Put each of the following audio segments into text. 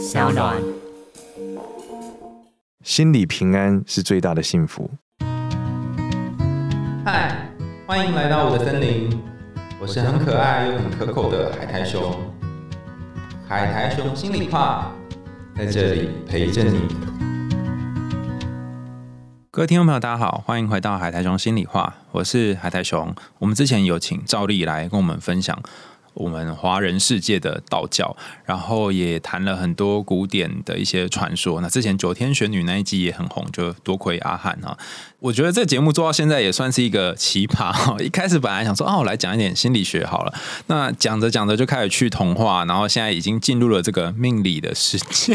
小暖。心里平安是最大的幸福。嗨，欢迎来到我的森林，我是很可爱又很可口的海苔熊。海苔熊心里话，在这里陪着你。各位听众朋友，大家好，欢迎回到海苔熊心里话，我是海苔熊。我们之前有请赵丽来跟我们分享。我们华人世界的道教，然后也谈了很多古典的一些传说。那之前九天玄女那一集也很红，就多亏阿汉啊。我觉得这节目做到现在也算是一个奇葩哈。一开始本来想说，哦，我来讲一点心理学好了。那讲着讲着就开始去童话，然后现在已经进入了这个命理的世界。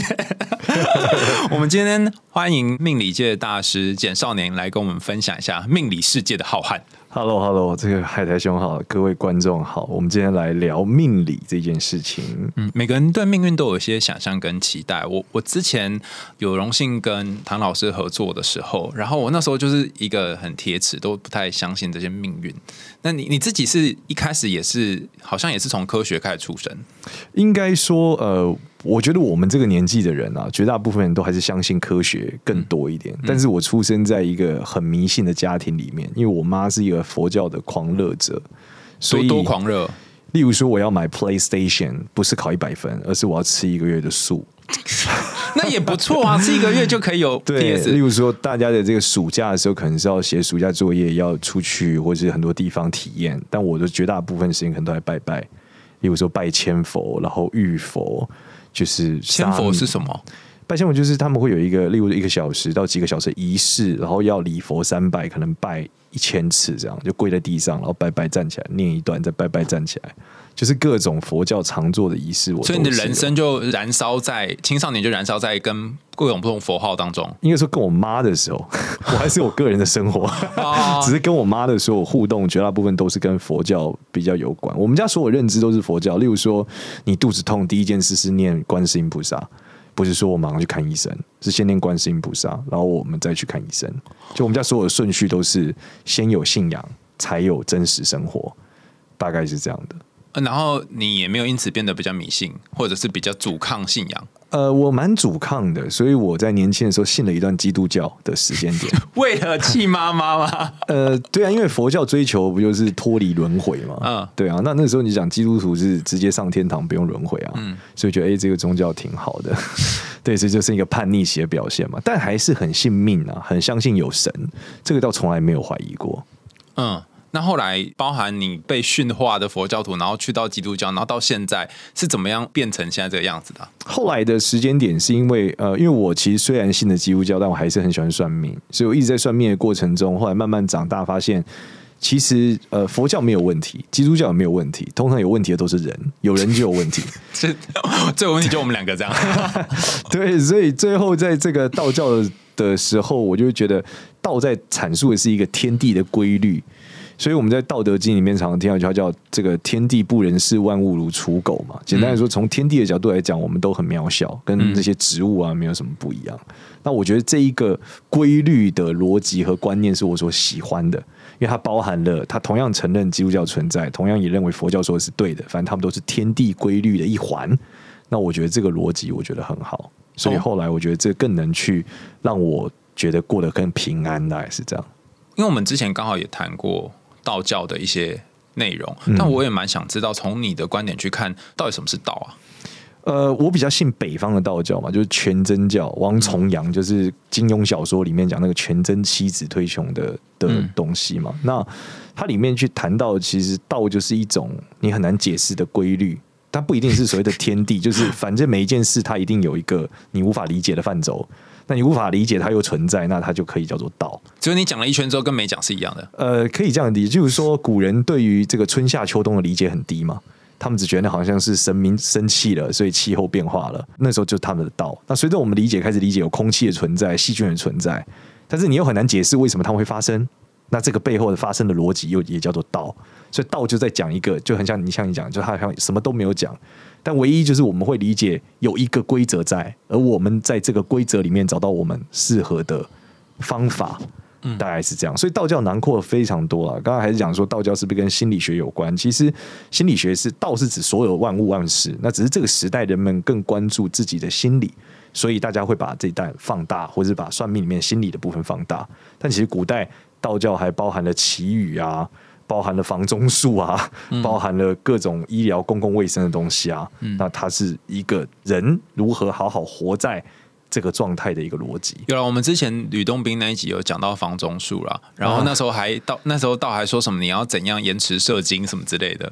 我们今天欢迎命理界的大师简少年来跟我们分享一下命理世界的浩瀚。Hello，Hello，这个海苔兄好，各位观众好，我们今天来聊命理这件事情。嗯，每个人对命运都有一些想象跟期待。我我之前有荣幸跟唐老师合作的时候，然后我那时候就是一个很铁齿，都不太相信这些命运。那你你自己是一开始也是，好像也是从科学开始出身。应该说，呃。我觉得我们这个年纪的人啊，绝大部分人都还是相信科学更多一点。但是我出生在一个很迷信的家庭里面，因为我妈是一个佛教的狂热者，所以多狂热。例如说，我要买 PlayStation，不是考一百分，而是我要吃一个月的素。那也不错啊，吃一个月就可以有。对，例如说，大家的这个暑假的时候，可能是要写暑假作业，要出去或者是很多地方体验。但我的绝大部分时间可能都在拜拜，例如说拜千佛，然后遇佛。就是千佛是什么？拜千佛就是他们会有一个，例如一个小时到几个小时仪式，然后要礼佛三拜，可能拜一千次这样，就跪在地上，然后拜拜站起来念一段，再拜拜站起来，就是各种佛教常做的仪式。我所以你的人生就燃烧在青少年，就燃烧在跟各种不同佛号当中。应该说跟我妈的时候，我还是我个人的生活，只是跟我妈的所有互动，绝大部分都是跟佛教比较有关。我们家所有认知都是佛教，例如说你肚子痛，第一件事是念观世音菩萨。不是说我马上去看医生，是先念观世音菩萨，然后我们再去看医生。就我们家所有的顺序都是先有信仰，才有真实生活，大概是这样的。然后你也没有因此变得比较迷信，或者是比较阻抗信仰。呃，我蛮阻抗的，所以我在年轻的时候信了一段基督教的时间点，为了气妈妈吗？呃，对啊，因为佛教追求不就是脱离轮回嘛？嗯，对啊。那那时候你讲基督徒是直接上天堂，不用轮回啊，嗯，所以觉得哎，这个宗教挺好的，对，这就是一个叛逆期的表现嘛。但还是很信命啊，很相信有神，这个倒从来没有怀疑过。嗯。那后来，包含你被驯化的佛教徒，然后去到基督教，然后到现在是怎么样变成现在这个样子的？后来的时间点是因为，呃，因为我其实虽然信的基督教，但我还是很喜欢算命，所以我一直在算命的过程中，后来慢慢长大，发现其实呃佛教没有问题，基督教也没有问题，通常有问题的都是人，有人就有问题，这这个问题就我们两个这样。对，所以最后在这个道教的时候，我就觉得道在阐述的是一个天地的规律。所以我们在《道德经》里面常常听到一句话，叫“这个天地不仁，视万物如刍狗”嘛。简单来说，从天地的角度来讲，我们都很渺小，跟这些植物啊没有什么不一样。那我觉得这一个规律的逻辑和观念是我所喜欢的，因为它包含了它同样承认基督教存在，同样也认为佛教说的是对的。反正他们都是天地规律的一环。那我觉得这个逻辑我觉得很好，所以后来我觉得这更能去让我觉得过得更平安，大概是这样。因为我们之前刚好也谈过。道教的一些内容，但我也蛮想知道，从你的观点去看，到底什么是道啊？呃，我比较信北方的道教嘛，就是全真教，王重阳就是金庸小说里面讲那个全真七子推崇的的东西嘛。那它里面去谈到，其实道就是一种你很难解释的规律，它不一定是所谓的天地，就是反正每一件事它一定有一个你无法理解的范畴。那你无法理解它又存在，那它就可以叫做道。只有你讲了一圈之后，跟没讲是一样的。呃，可以这样理解，就是说古人对于这个春夏秋冬的理解很低嘛，他们只觉得好像是神明生气了，所以气候变化了，那时候就是他们的道。那随着我们理解开始理解有空气的存在、细菌的存在，但是你又很难解释为什么它们会发生，那这个背后的发生的逻辑又也叫做道。所以道就在讲一个，就很像你像你讲，就他好像什么都没有讲。但唯一就是我们会理解有一个规则在，而我们在这个规则里面找到我们适合的方法，大概是这样。所以道教囊括非常多啊。刚刚还是讲说道教是不是跟心理学有关？其实心理学是道是指所有万物万事，那只是这个时代人们更关注自己的心理，所以大家会把这一代放大，或者是把算命里面心理的部分放大。但其实古代道教还包含了祈雨啊。包含了房中术啊，包含了各种医疗、公共卫生的东西啊。那它是一个人如何好好活在这个状态的一个逻辑。有了，我们之前吕洞宾那一集有讲到房中术了，然后那时候还到那时候倒还说什么你要怎样延迟射精什么之类的。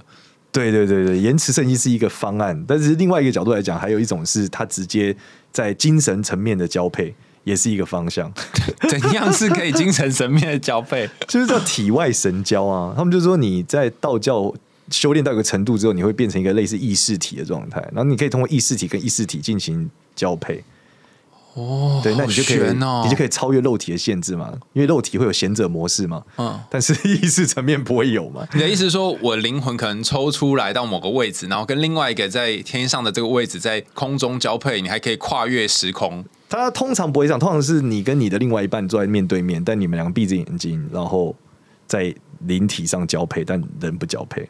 对对对对，延迟射精是一个方案，但是另外一个角度来讲，还有一种是他直接在精神层面的交配。也是一个方向，怎样是可以精神层面的交配？就是叫体外神交啊。他们就说你在道教修炼到一个程度之后，你会变成一个类似意识体的状态，然后你可以通过意识体跟意识体进行交配。哦，对，那你就可以，哦、你就可以超越肉体的限制嘛，因为肉体会有贤者模式嘛。嗯，但是意识层面不会有嘛。你的意思是说我灵魂可能抽出来到某个位置，然后跟另外一个在天上的这个位置在空中交配，你还可以跨越时空。它通常不会这样，通常是你跟你的另外一半坐在面对面，但你们两个闭着眼睛，然后在灵体上交配，但人不交配，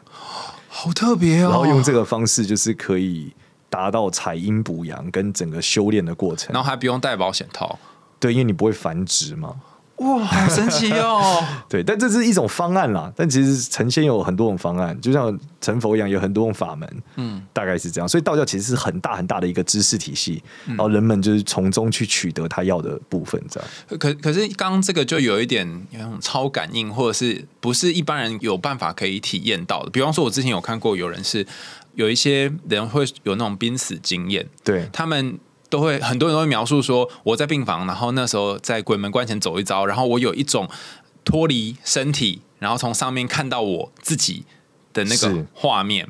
好特别哦。然后用这个方式，就是可以达到采阴补阳跟整个修炼的过程，然后还不用戴保险套，对，因为你不会繁殖嘛。哇，好神奇哦！对，但这是一种方案啦。但其实成仙有很多种方案，就像成佛一样，有很多种法门。嗯，大概是这样。所以道教其实是很大很大的一个知识体系，然后人们就是从中去取得他要的部分。这样。可可是，刚刚这个就有一点那种超感应，或者是不是一般人有办法可以体验到的？比方说，我之前有看过有人是有一些人会有那种濒死经验，对他们。都会很多人都会描述说，我在病房，然后那时候在鬼门关前走一遭，然后我有一种脱离身体，然后从上面看到我自己的那个画面。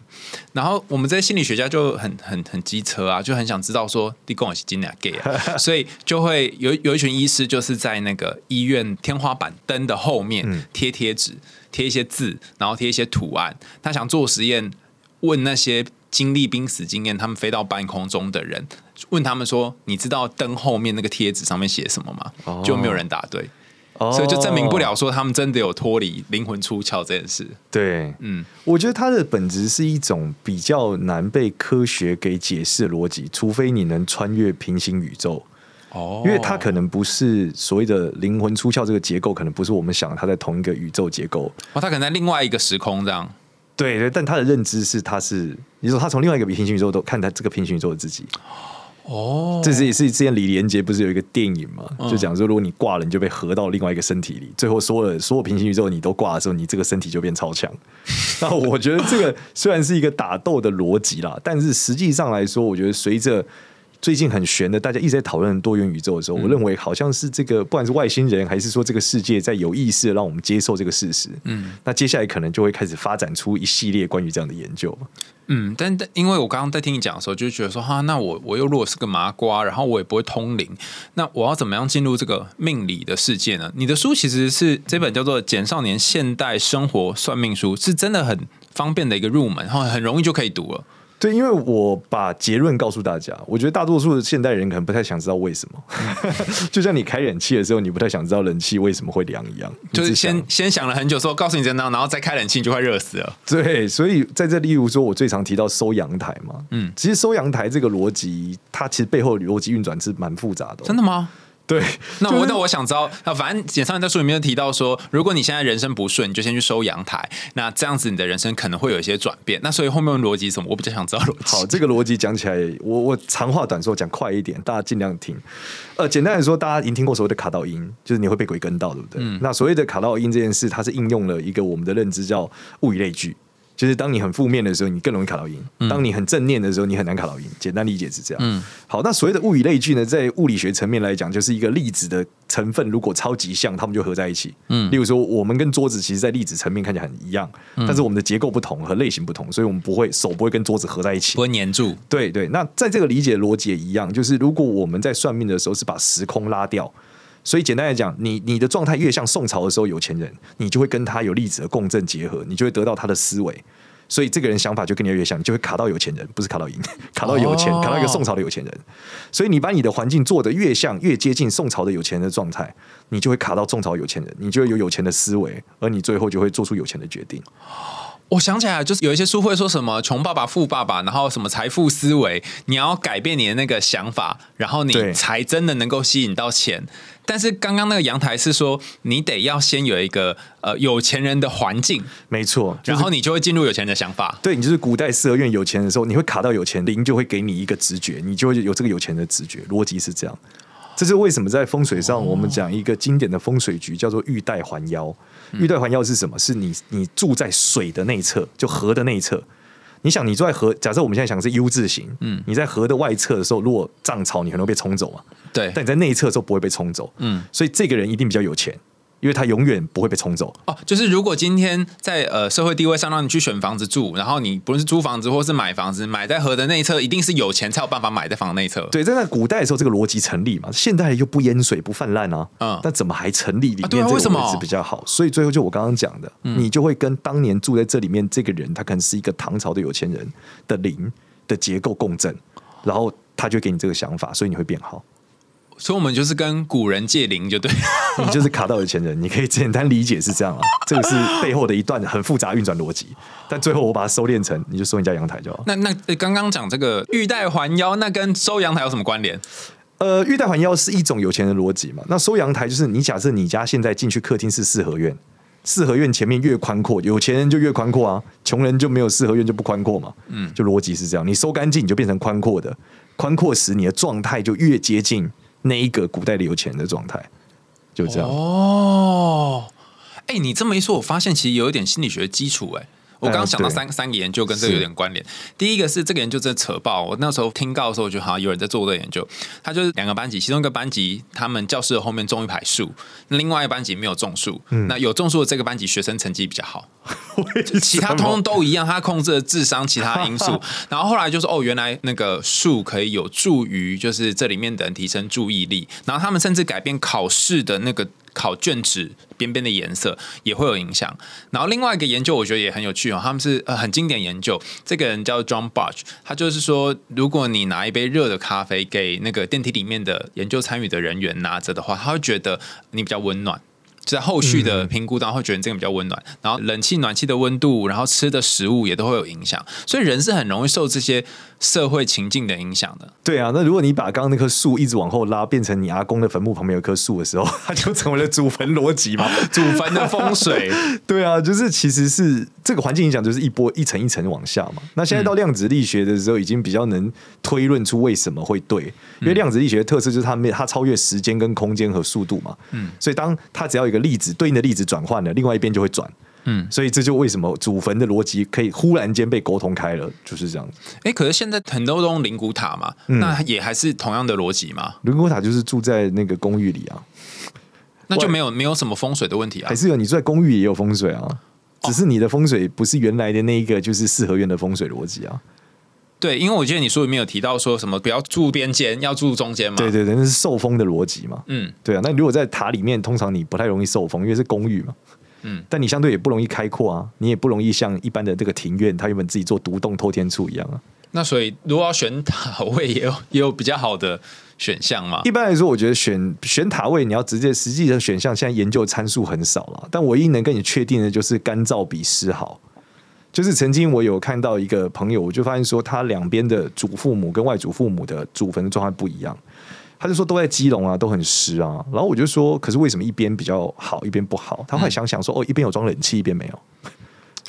然后我们这些心理学家就很很很机车啊，就很想知道说，你跟我是今年 gay，啊 所以就会有有一群医师就是在那个医院天花板灯的后面贴贴纸，贴一些字，然后贴一些图案。他想做实验，问那些经历濒死经验、他们飞到半空中的人。问他们说：“你知道灯后面那个贴纸上面写什么吗？”就没有人答对，所以就证明不了说他们真的有脱离灵魂出窍这件事。对，嗯，我觉得它的本质是一种比较难被科学给解释的逻辑，除非你能穿越平行宇宙。哦，因为它可能不是所谓的灵魂出窍这个结构，可能不是我们想它在同一个宇宙结构。哦，它可能在另外一个时空这样。对对，但他的认知是，他是你说他从另外一个平行宇宙都看他这个平行宇宙的自己。哦，这是也是之前李连杰不是有一个电影嘛？就讲说，如果你挂了，你就被合到另外一个身体里，最后所有所有平行宇宙你都挂的时候，你这个身体就变超强。那我觉得这个虽然是一个打斗的逻辑啦，但是实际上来说，我觉得随着。最近很悬的，大家一直在讨论多元宇宙的时候，我认为好像是这个，不管是外星人还是说这个世界在有意识的让我们接受这个事实。嗯，那接下来可能就会开始发展出一系列关于这样的研究。嗯，但但因为我刚刚在听你讲的时候，就觉得说哈，那我我又如果是个麻瓜，然后我也不会通灵，那我要怎么样进入这个命理的世界呢？你的书其实是这本叫做《简少年现代生活算命书》，是真的很方便的一个入门，然后很容易就可以读了。对，因为我把结论告诉大家，我觉得大多数的现代人可能不太想知道为什么。就像你开冷气的时候，你不太想知道冷气为什么会凉一样，就是先先想了很久，说告诉你怎样，然后再开冷气就快热死了。对，所以在这例如说，我最常提到收阳台嘛，嗯，其实收阳台这个逻辑，它其实背后逻辑运转是蛮复杂的。真的吗？对，那我那我想知道，那反正简上在书里面提到说，如果你现在人生不顺，你就先去收阳台，那这样子你的人生可能会有一些转变。那所以后面逻辑什么，我比较想知道逻辑。好，这个逻辑讲起来，我我长话短说，讲快一点，大家尽量听。呃，简单来说，大家已经听过所谓的卡到音，就是你会被鬼跟到，对不对？嗯那所谓的卡到音这件事，它是应用了一个我们的认知叫物以类聚。就是当你很负面的时候，你更容易卡到音；当你很正念的时候，你很难卡到音。简单理解是这样。好，那所谓的物以类聚呢，在物理学层面来讲，就是一个粒子的成分如果超级像，它们就合在一起。嗯，例如说，我们跟桌子其实，在粒子层面看起来很一样，但是我们的结构不同和类型不同，所以我们不会手不会跟桌子合在一起，不会粘住。对对，那在这个理解逻辑也一样，就是如果我们在算命的时候是把时空拉掉。所以简单来讲，你你的状态越像宋朝的时候有钱人，你就会跟他有粒子的共振结合，你就会得到他的思维。所以这个人想法就跟你越像，你就会卡到有钱人，不是卡到赢，卡到有钱，哦卡到一个宋朝的有钱人。所以你把你的环境做得越像，越接近宋朝的有钱人的状态，你就会卡到宋朝有钱人，你就会有有钱的思维，而你最后就会做出有钱的决定。我想起来，就是有一些书会说什么“穷爸爸、富爸爸”，然后什么财富思维，你要改变你的那个想法，然后你才真的能够吸引到钱。但是刚刚那个阳台是说，你得要先有一个呃有钱人的环境，没错，就是然后你就会进入有钱人的想法。对你就是古代四合院有钱人的时候，你会卡到有钱，灵就会给你一个直觉，你就会有这个有钱的直觉，逻辑是这样。这是为什么在风水上，我们讲一个经典的风水局叫做玉带环腰。玉带环腰是什么？是你你住在水的内侧，就河的内侧。你想，你住在河，假设我们现在想是 U 字形，嗯，你在河的外侧的时候，如果涨潮，你可能会被冲走嘛。对，但你在内侧的时候不会被冲走，嗯嗯，所以这个人一定比较有钱，因为他永远不会被冲走。哦，就是如果今天在呃社会地位上让你去选房子住，然后你不论是租房子或是买房子，买在河的内侧，一定是有钱才有办法买在房的内侧。对，在那古代的时候，这个逻辑成立嘛？现代又不淹水不泛滥啊，嗯但怎么还成立里面这个啊为什么位置比较好？所以最后就我刚刚讲的，你就会跟当年住在这里面这个人，他可能是一个唐朝的有钱人的灵的结构共振，然后他就给你这个想法，所以你会变好。所以我们就是跟古人借灵，就对。你就是卡到有钱人，你可以简单理解是这样啊，这个是背后的一段很复杂运转逻辑，但最后我把它收敛成，你就收你家阳台就好。那那呃刚刚讲这个玉带环腰，那跟收阳台有什么关联？呃，玉带环腰是一种有钱人的逻辑嘛？那收阳台就是你假设你家现在进去客厅是四合院，四合院前面越宽阔，有钱人就越宽阔啊，穷人就没有四合院就不宽阔嘛。嗯，就逻辑是这样，你收干净你就变成宽阔的，宽阔时你的状态就越接近那一个古代的有钱人的状态，就这样。哦，哎、你这么一说，我发现其实有一点心理学基础哎。我刚刚想到三三个研究跟这个有点关联。第一个是这个研究真的扯爆，我那时候听到的时候，我觉得好像有人在做这个研究。他就是两个班级，其中一个班级他们教室的后面种一排树，另外一个班级没有种树。嗯那有种树的这个班级学生成绩比较好，其他通通都一样，他控制了智商其他因素。然后后来就是哦，原来那个树可以有助于就是这里面的人提升注意力，然后他们甚至改变考试的那个。考卷纸边边的颜色也会有影响。然后另外一个研究我觉得也很有趣哦，他们是呃很经典研究。这个人叫 John Barch，他就是说，如果你拿一杯热的咖啡给那个电梯里面的研究参与的人员拿着的话，他会觉得你比较温暖。就在后续的评估当中会觉得这个比较温暖，然后冷气、暖气的温度，然后吃的食物也都会有影响，所以人是很容易受这些社会情境的影响的。对啊，那如果你把刚刚那棵树一直往后拉，变成你阿公的坟墓旁边有棵树的时候，它就成为了祖坟逻辑嘛？祖坟的风水，对啊，就是其实是这个环境影响，就是一波一层一层往下嘛。那现在到量子力学的时候，已经比较能推论出为什么会对，因为量子力学的特色就是它没它超越时间跟空间和速度嘛。嗯，所以当它只要有一个粒子对应的粒子转换了，另外一边就会转。嗯，所以这就为什么祖坟的逻辑可以忽然间被沟通开了，就是这样子。哎，可是现在很多都用灵骨塔嘛，那也还是同样的逻辑嘛，灵骨塔就是住在那个公寓里啊，那就没有没有什么风水的问题啊还。是有你住在公寓也有风水啊，只是你的风水不是原来的那一个就是四合院的风水逻辑啊。对，因为我记得你书里面有提到说什么不要住边间，要住中间嘛。对对对，那是受风的逻辑嘛。嗯，对啊，那如果在塔里面，通常你不太容易受风，因为是公寓嘛。嗯，但你相对也不容易开阔啊，你也不容易像一般的这个庭院，它原本自己做独栋透天处一样啊。那所以如果要选塔位，也有也有比较好的选项嘛。一般来说，我觉得选选塔位，你要直接实际的选项，现在研究参数很少了。但唯一能跟你确定的就是干燥比湿好。就是曾经我有看到一个朋友，我就发现说他两边的祖父母跟外祖父母的祖坟的状态不一样。他就说都在基隆啊，都很湿啊。然后我就说，可是为什么一边比较好，一边不好？他后来想想说，哦，一边有装冷气，一边没有，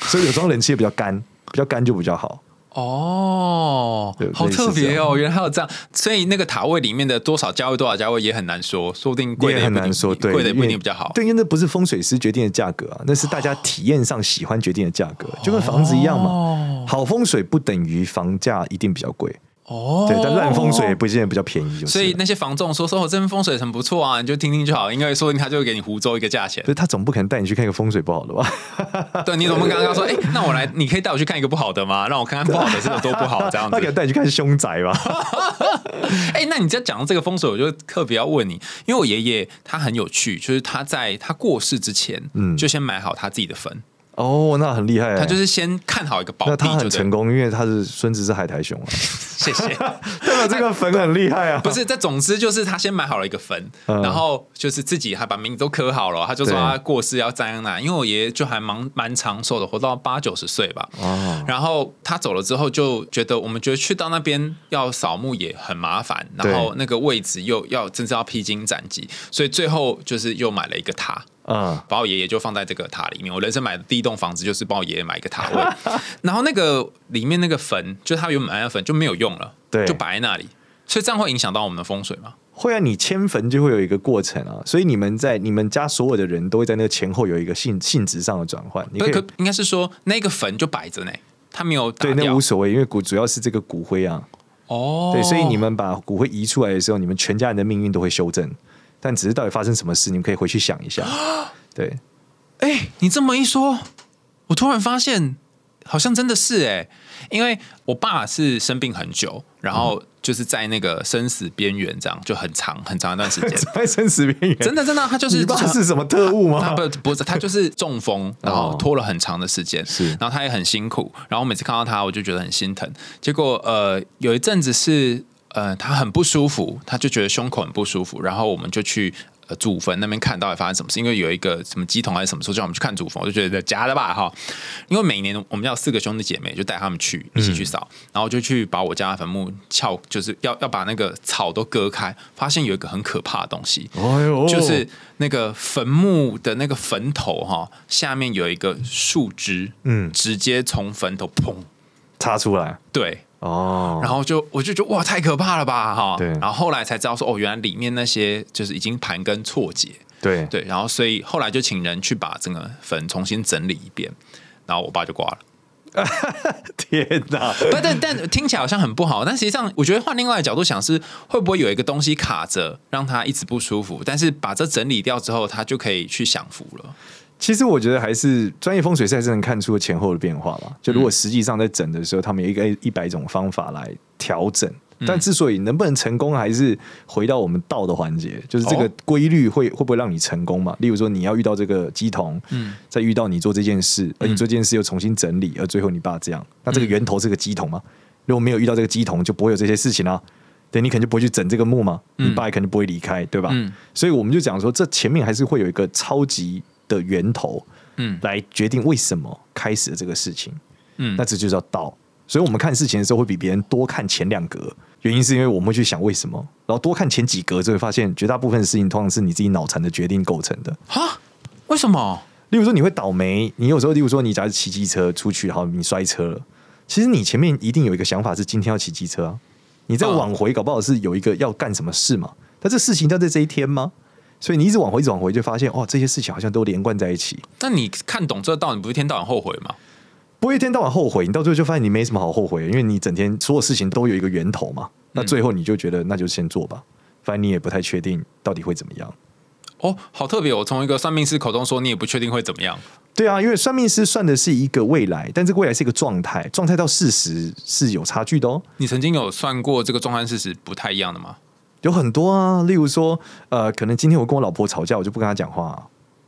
所以有装冷气的比较干，比较干就比较好。哦，好特别哦！原来还有这样，所以那个塔位里面的多少价位多少价位也很难说，说不定贵的也很难说，对，贵的不一定比较好。对，因为那不是风水师决定的价格啊，那是大家体验上喜欢决定的价格，就跟房子一样嘛。哦好风水不等于房价一定比较贵，哦对，但烂风水也不见得比较便宜，就是。所以那些房仲说说我这边风水很不错啊，你就听听就好，因为说不定他就会给你湖州一个价钱所以他总不可能带你去看一个风水不好的吧？对，你怎么刚刚说？哎、那我来，你可以带我去看一个不好的吗？让我看看不好的是有多不好，这样子他可。能带你去看凶宅吧？哎、那你在讲到这个风水，我就特别要问你，因为我爷爷他很有趣，就是他在他过世之前，嗯就先买好他自己的坟。哦，那很厉害欸，他就是先看好一个宝那他地就对了。很成功，因为他是孙子是海苔熊啊，谢谢。代表这个坟很厉害啊。不是，这总之就是他先买好了一个坟，嗯然后就是自己还把名字都刻好了，他就说他过世要在哪，因为我爷爷就还蛮蛮长寿的，活到八九十岁吧。哦，然后他走了之后，就觉得我们觉得去到那边要扫墓也很麻烦，然后那个位置又要真是要披荆斩棘，所以最后就是又买了一个塔。嗯，把我爷爷就放在这个塔里面。我人生买的第一栋房子就是帮我爷爷买一个塔位，然后那个里面那个坟，就他原本买的坟就没有用了，对就摆在那里。所以这样会影响到我们的风水吗？会啊，你迁坟就会有一个过程啊，所以你们在你们家所有的人都会在那个前后有一个性性质上的转换。可可应该是说那个坟就摆着呢，他没有对，那无所谓，因为骨主要是这个骨灰啊，哦。对，所以你们把骨灰移出来的时候，你们全家人的命运都会修正。但只是到底发生什么事，你们可以回去想一下。对，哎、你这么一说，我突然发现好像真的是哎、因为我爸是生病很久，然后就是在那个生死边缘，这样就很长很长一段时间。在生死边缘，真的真的，他就是你爸是什么特务他吗？不不是，他就是中风，然后哦拖了很长的时间，是然后他也很辛苦，然后每次看到他，我就觉得很心疼。结果呃，有一阵子是呃，他很不舒服，他就觉得胸口很不舒服，然后我们就去。呃，祖坟那边看到底发生什么事？因为有一个什么鸡桶还是什么时候叫我们去看祖坟，我就觉得假的吧哈。因为每年我们要四个兄弟姐妹，就带他们去一起去扫，然后就去把我家的坟墓撬，就是要要把那个草都割开，发现有一个很可怕的东西，哎呦，就是那个坟墓的那个坟头哈，下面有一个树枝，嗯直接从坟头砰，插出来对，哦，然后就我就觉得哇，太可怕了吧哈，对。然后后来才知道说哦，原来里面那些就是已经盘根错节，对。对，然后所以后来就请人去把整个坟重新整理一遍，然后我爸就挂了。天哪，不，但但听起来好像很不好，但实际上我觉得换另外的角度想是，会不会有一个东西卡着，让他一直不舒服，但是把这整理掉之后，他就可以去享福了。其实我觉得还是专业风水师还是能看出前后的变化吧。就如果实际上在整的时候，他们有一个一百种方法来调整。但之所以能不能成功，还是回到我们道的环节，就是这个哦规律会会不会让你成功嘛？例如说，你要遇到这个鸡童，嗯，再遇到你做这件事，而你做这件事又重新整理，而最后你爸这样，那这个源头是个鸡童吗？如果没有遇到这个鸡童，就不会有这些事情啊。对你肯定不会去整这个墓嘛，你爸也肯定不会离开，对吧？嗯所以我们就讲说，这前面还是会有一个超级的源头，嗯来决定为什么开始了这个事情。嗯那这就叫道。所以我们看事情的时候会比别人多看前两格，原因是因为我们会去想为什么，然后多看前几格，就会发现绝大部分的事情通常是你自己脑残的决定构成的。哈？为什么？例如说你会倒霉，你有时候例如说你假如骑机车出去，好你摔车了，其实你前面一定有一个想法是今天要骑机车啊，你再嗯往回搞不好是有一个要干什么事嘛，但这事情要在这一天吗？所以你一直往回，一直往回，就发现哦，这些事情好像都连贯在一起。那你看懂这个道，你不是一天到晚后悔吗？不会一天到晚后悔，你到最后就发现你没什么好后悔的，因为你整天所有事情都有一个源头嘛。那最后你就觉得那就先做吧，反正你也不太确定到底会怎么样。哦，好特别！我从一个算命师口中说，你也不确定会怎么样。对啊，因为算命师算的是一个未来，但这个未来是一个状态，状态到事实是有差距的哦。你曾经有算过这个状态事实不太一样的吗？有很多啊，例如说，呃，可能今天我跟我老婆吵架，我就不跟她讲话、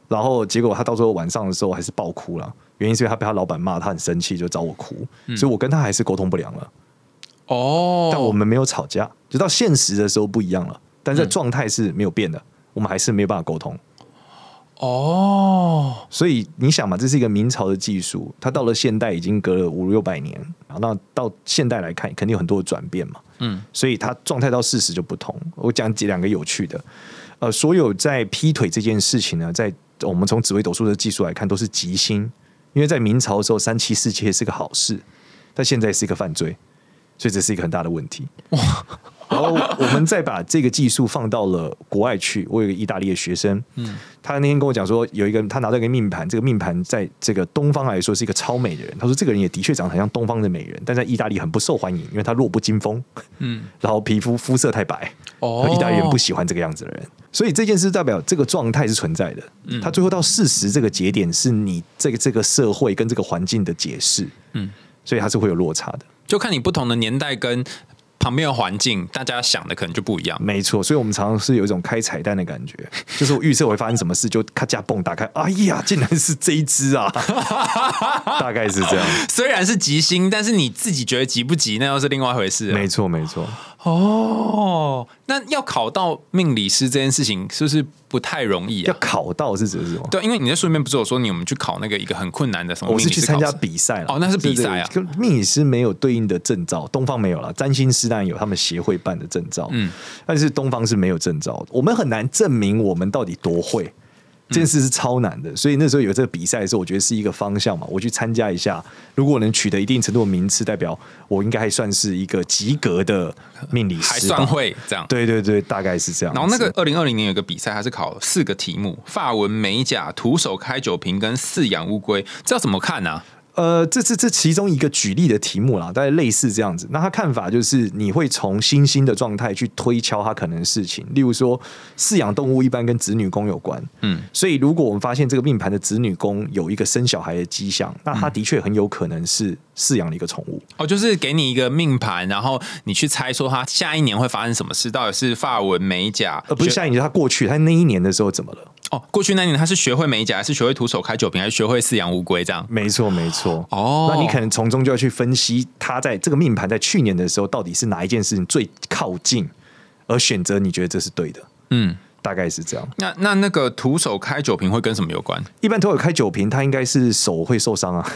然后结果她到时候晚上的时候还是爆哭了，原因是因为她被她老板骂，她很生气，就找我哭，所以我跟她还是沟通不良了。哦，但我们没有吵架，就到现实的时候不一样了，但是嗯状态是没有变的，我们还是没有办法沟通。哦，所以你想嘛，这是一个明朝的技术，它到了现代已经隔了五六百年，然后那到现代来看，肯定有很多的转变嘛。嗯，所以它状态到事实就不同。我讲几两个有趣的，呃，所有在劈腿这件事情呢，在我们从紫微斗数的技术来看，都是吉星，因为在明朝的时候，三妻四妾是个好事，但现在是一个犯罪，所以这是一个很大的问题。然后我们再把这个技术放到了国外去。我有个意大利的学生，嗯，他那天跟我讲说，有一个他拿到一个命盘，这个命盘在这个东方来说是一个超美的人。他说这个人也的确长得很像东方的美人，但在意大利很不受欢迎，因为他弱不禁风，嗯，然后皮肤肤色太白，哦意大利人不喜欢这个样子的人。所以这件事代表这个状态是存在的。嗯他最后到事实这个节点，是你这个这个社会跟这个环境的解释，嗯，所以它是会有落差的。就看你不同的年代跟旁边的环境，大家想的可能就不一样。没错，所以我们常常是有一种开彩蛋的感觉，就是我预测会发生什么事，就咔嚓蹦打开，哎呀，竟然是这一只啊！大概是这样。虽然是吉星，但是你自己觉得吉不吉，那又是另外一回事。没错，没错。哦，那要考到命理师这件事情，是不是不太容易啊？要考到是指什么？对，因为你在书里面不是有说你我们去考那个一个很困难的什么？我是去参加比赛了。哦，那是比赛啊。跟命理师没有对应的证照，东方没有了，占星师当然有他们协会办的证照，嗯，但是东方是没有证照的，我们很难证明我们到底多会。这件事是超难的，所以那时候有这个比赛的时候，我觉得是一个方向嘛，我去参加一下。如果能取得一定程度的名次，代表我应该还算是一个及格的命理师，还算会这样。对对对，大概是这样。然后那个二零二零年有个比赛，它是考四个题目：发文、美甲、徒手开酒瓶跟饲养乌龟，这要怎么看呢？呃，这这这其中一个举例的题目啦，大概类似这样子。那他看法就是，你会从星星的状态去推敲它可能事情。例如说，饲养动物一般跟子女宫有关，嗯，所以如果我们发现这个命盘的子女宫有一个生小孩的迹象，那他的确很有可能是饲养了一个宠物。哦，就是给你一个命盘，然后你去猜说他下一年会发生什么事，到底是发纹美甲，而不是下一年，他过去他那一年的时候怎么了？哦，过去那年他是学会美甲，还是学会徒手开酒瓶，还是学会饲养乌龟？这样？没错，没错。哦，那你可能从中就要去分析他在这个命盘在去年的时候到底是哪一件事情最靠近，而选择你觉得这是对的。嗯，大概是这样。那那那个徒手开酒瓶会跟什么有关？一般徒手开酒瓶，他应该是手会受伤啊。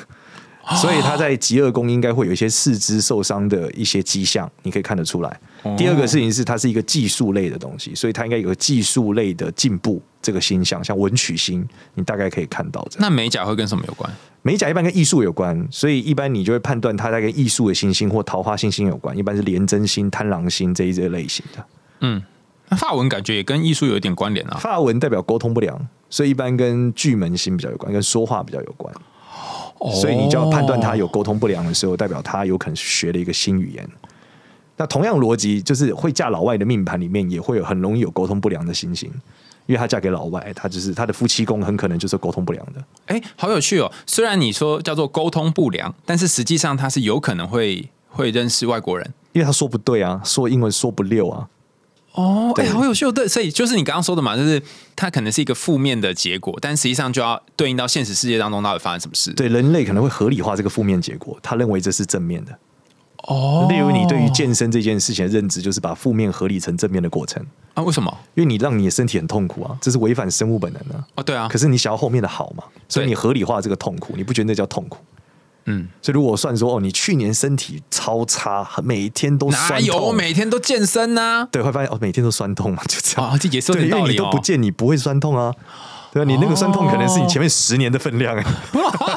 所以他在极恶宫应该会有一些四肢受伤的一些迹象，你可以看得出来。第二个事情是，它是一个技术类的东西，所以它应该有个技术类的进步这个星象，像文曲星，你大概可以看到。那美甲会跟什么有关？美甲一般跟艺术有关，所以一般你就会判断它在跟艺术的星星或桃花星星有关，一般是廉贞星、贪狼星这一类类型的。嗯，那发文感觉也跟艺术有一点关联啊。发文代表沟通不良，所以一般跟巨门星比较有关，跟说话比较有关。所以你就要判断他有沟通不良的时候，代表他有可能学了一个新语言。那同样逻辑，就是会嫁老外的命盘里面也会有很容易有沟通不良的星星，因为她嫁给老外，她就是她的夫妻宫很可能就是沟通不良的。哎，好有趣哦！虽然你说叫做沟通不良，但是实际上他是有可能会会认识外国人，因为他说不对啊，说英文说不溜啊。哦，哎，好有趣！对，所以就是你刚刚说的嘛，就是它可能是一个负面的结果，但实际上就要对应到现实世界当中到底发生什么事。对，人类可能会合理化这个负面结果，他认为这是正面的。哦，例如你对于健身这件事情的认知，就是把负面合理成正面的过程啊？为什么？因为你让你的身体很痛苦啊，这是违反生物本能的。哦，对啊。可是你想要后面的好嘛？所以你合理化这个痛苦，你不觉得那叫痛苦？嗯，所以如果算说哦，你去年身体超差，每天都哪有每天都健身呢？对，会发现哦，每天都酸痛嘛，就这样。这也是有道理哦。你都不见，你不会酸痛啊。对啊，你那个酸痛可能是你前面十年的分量哎，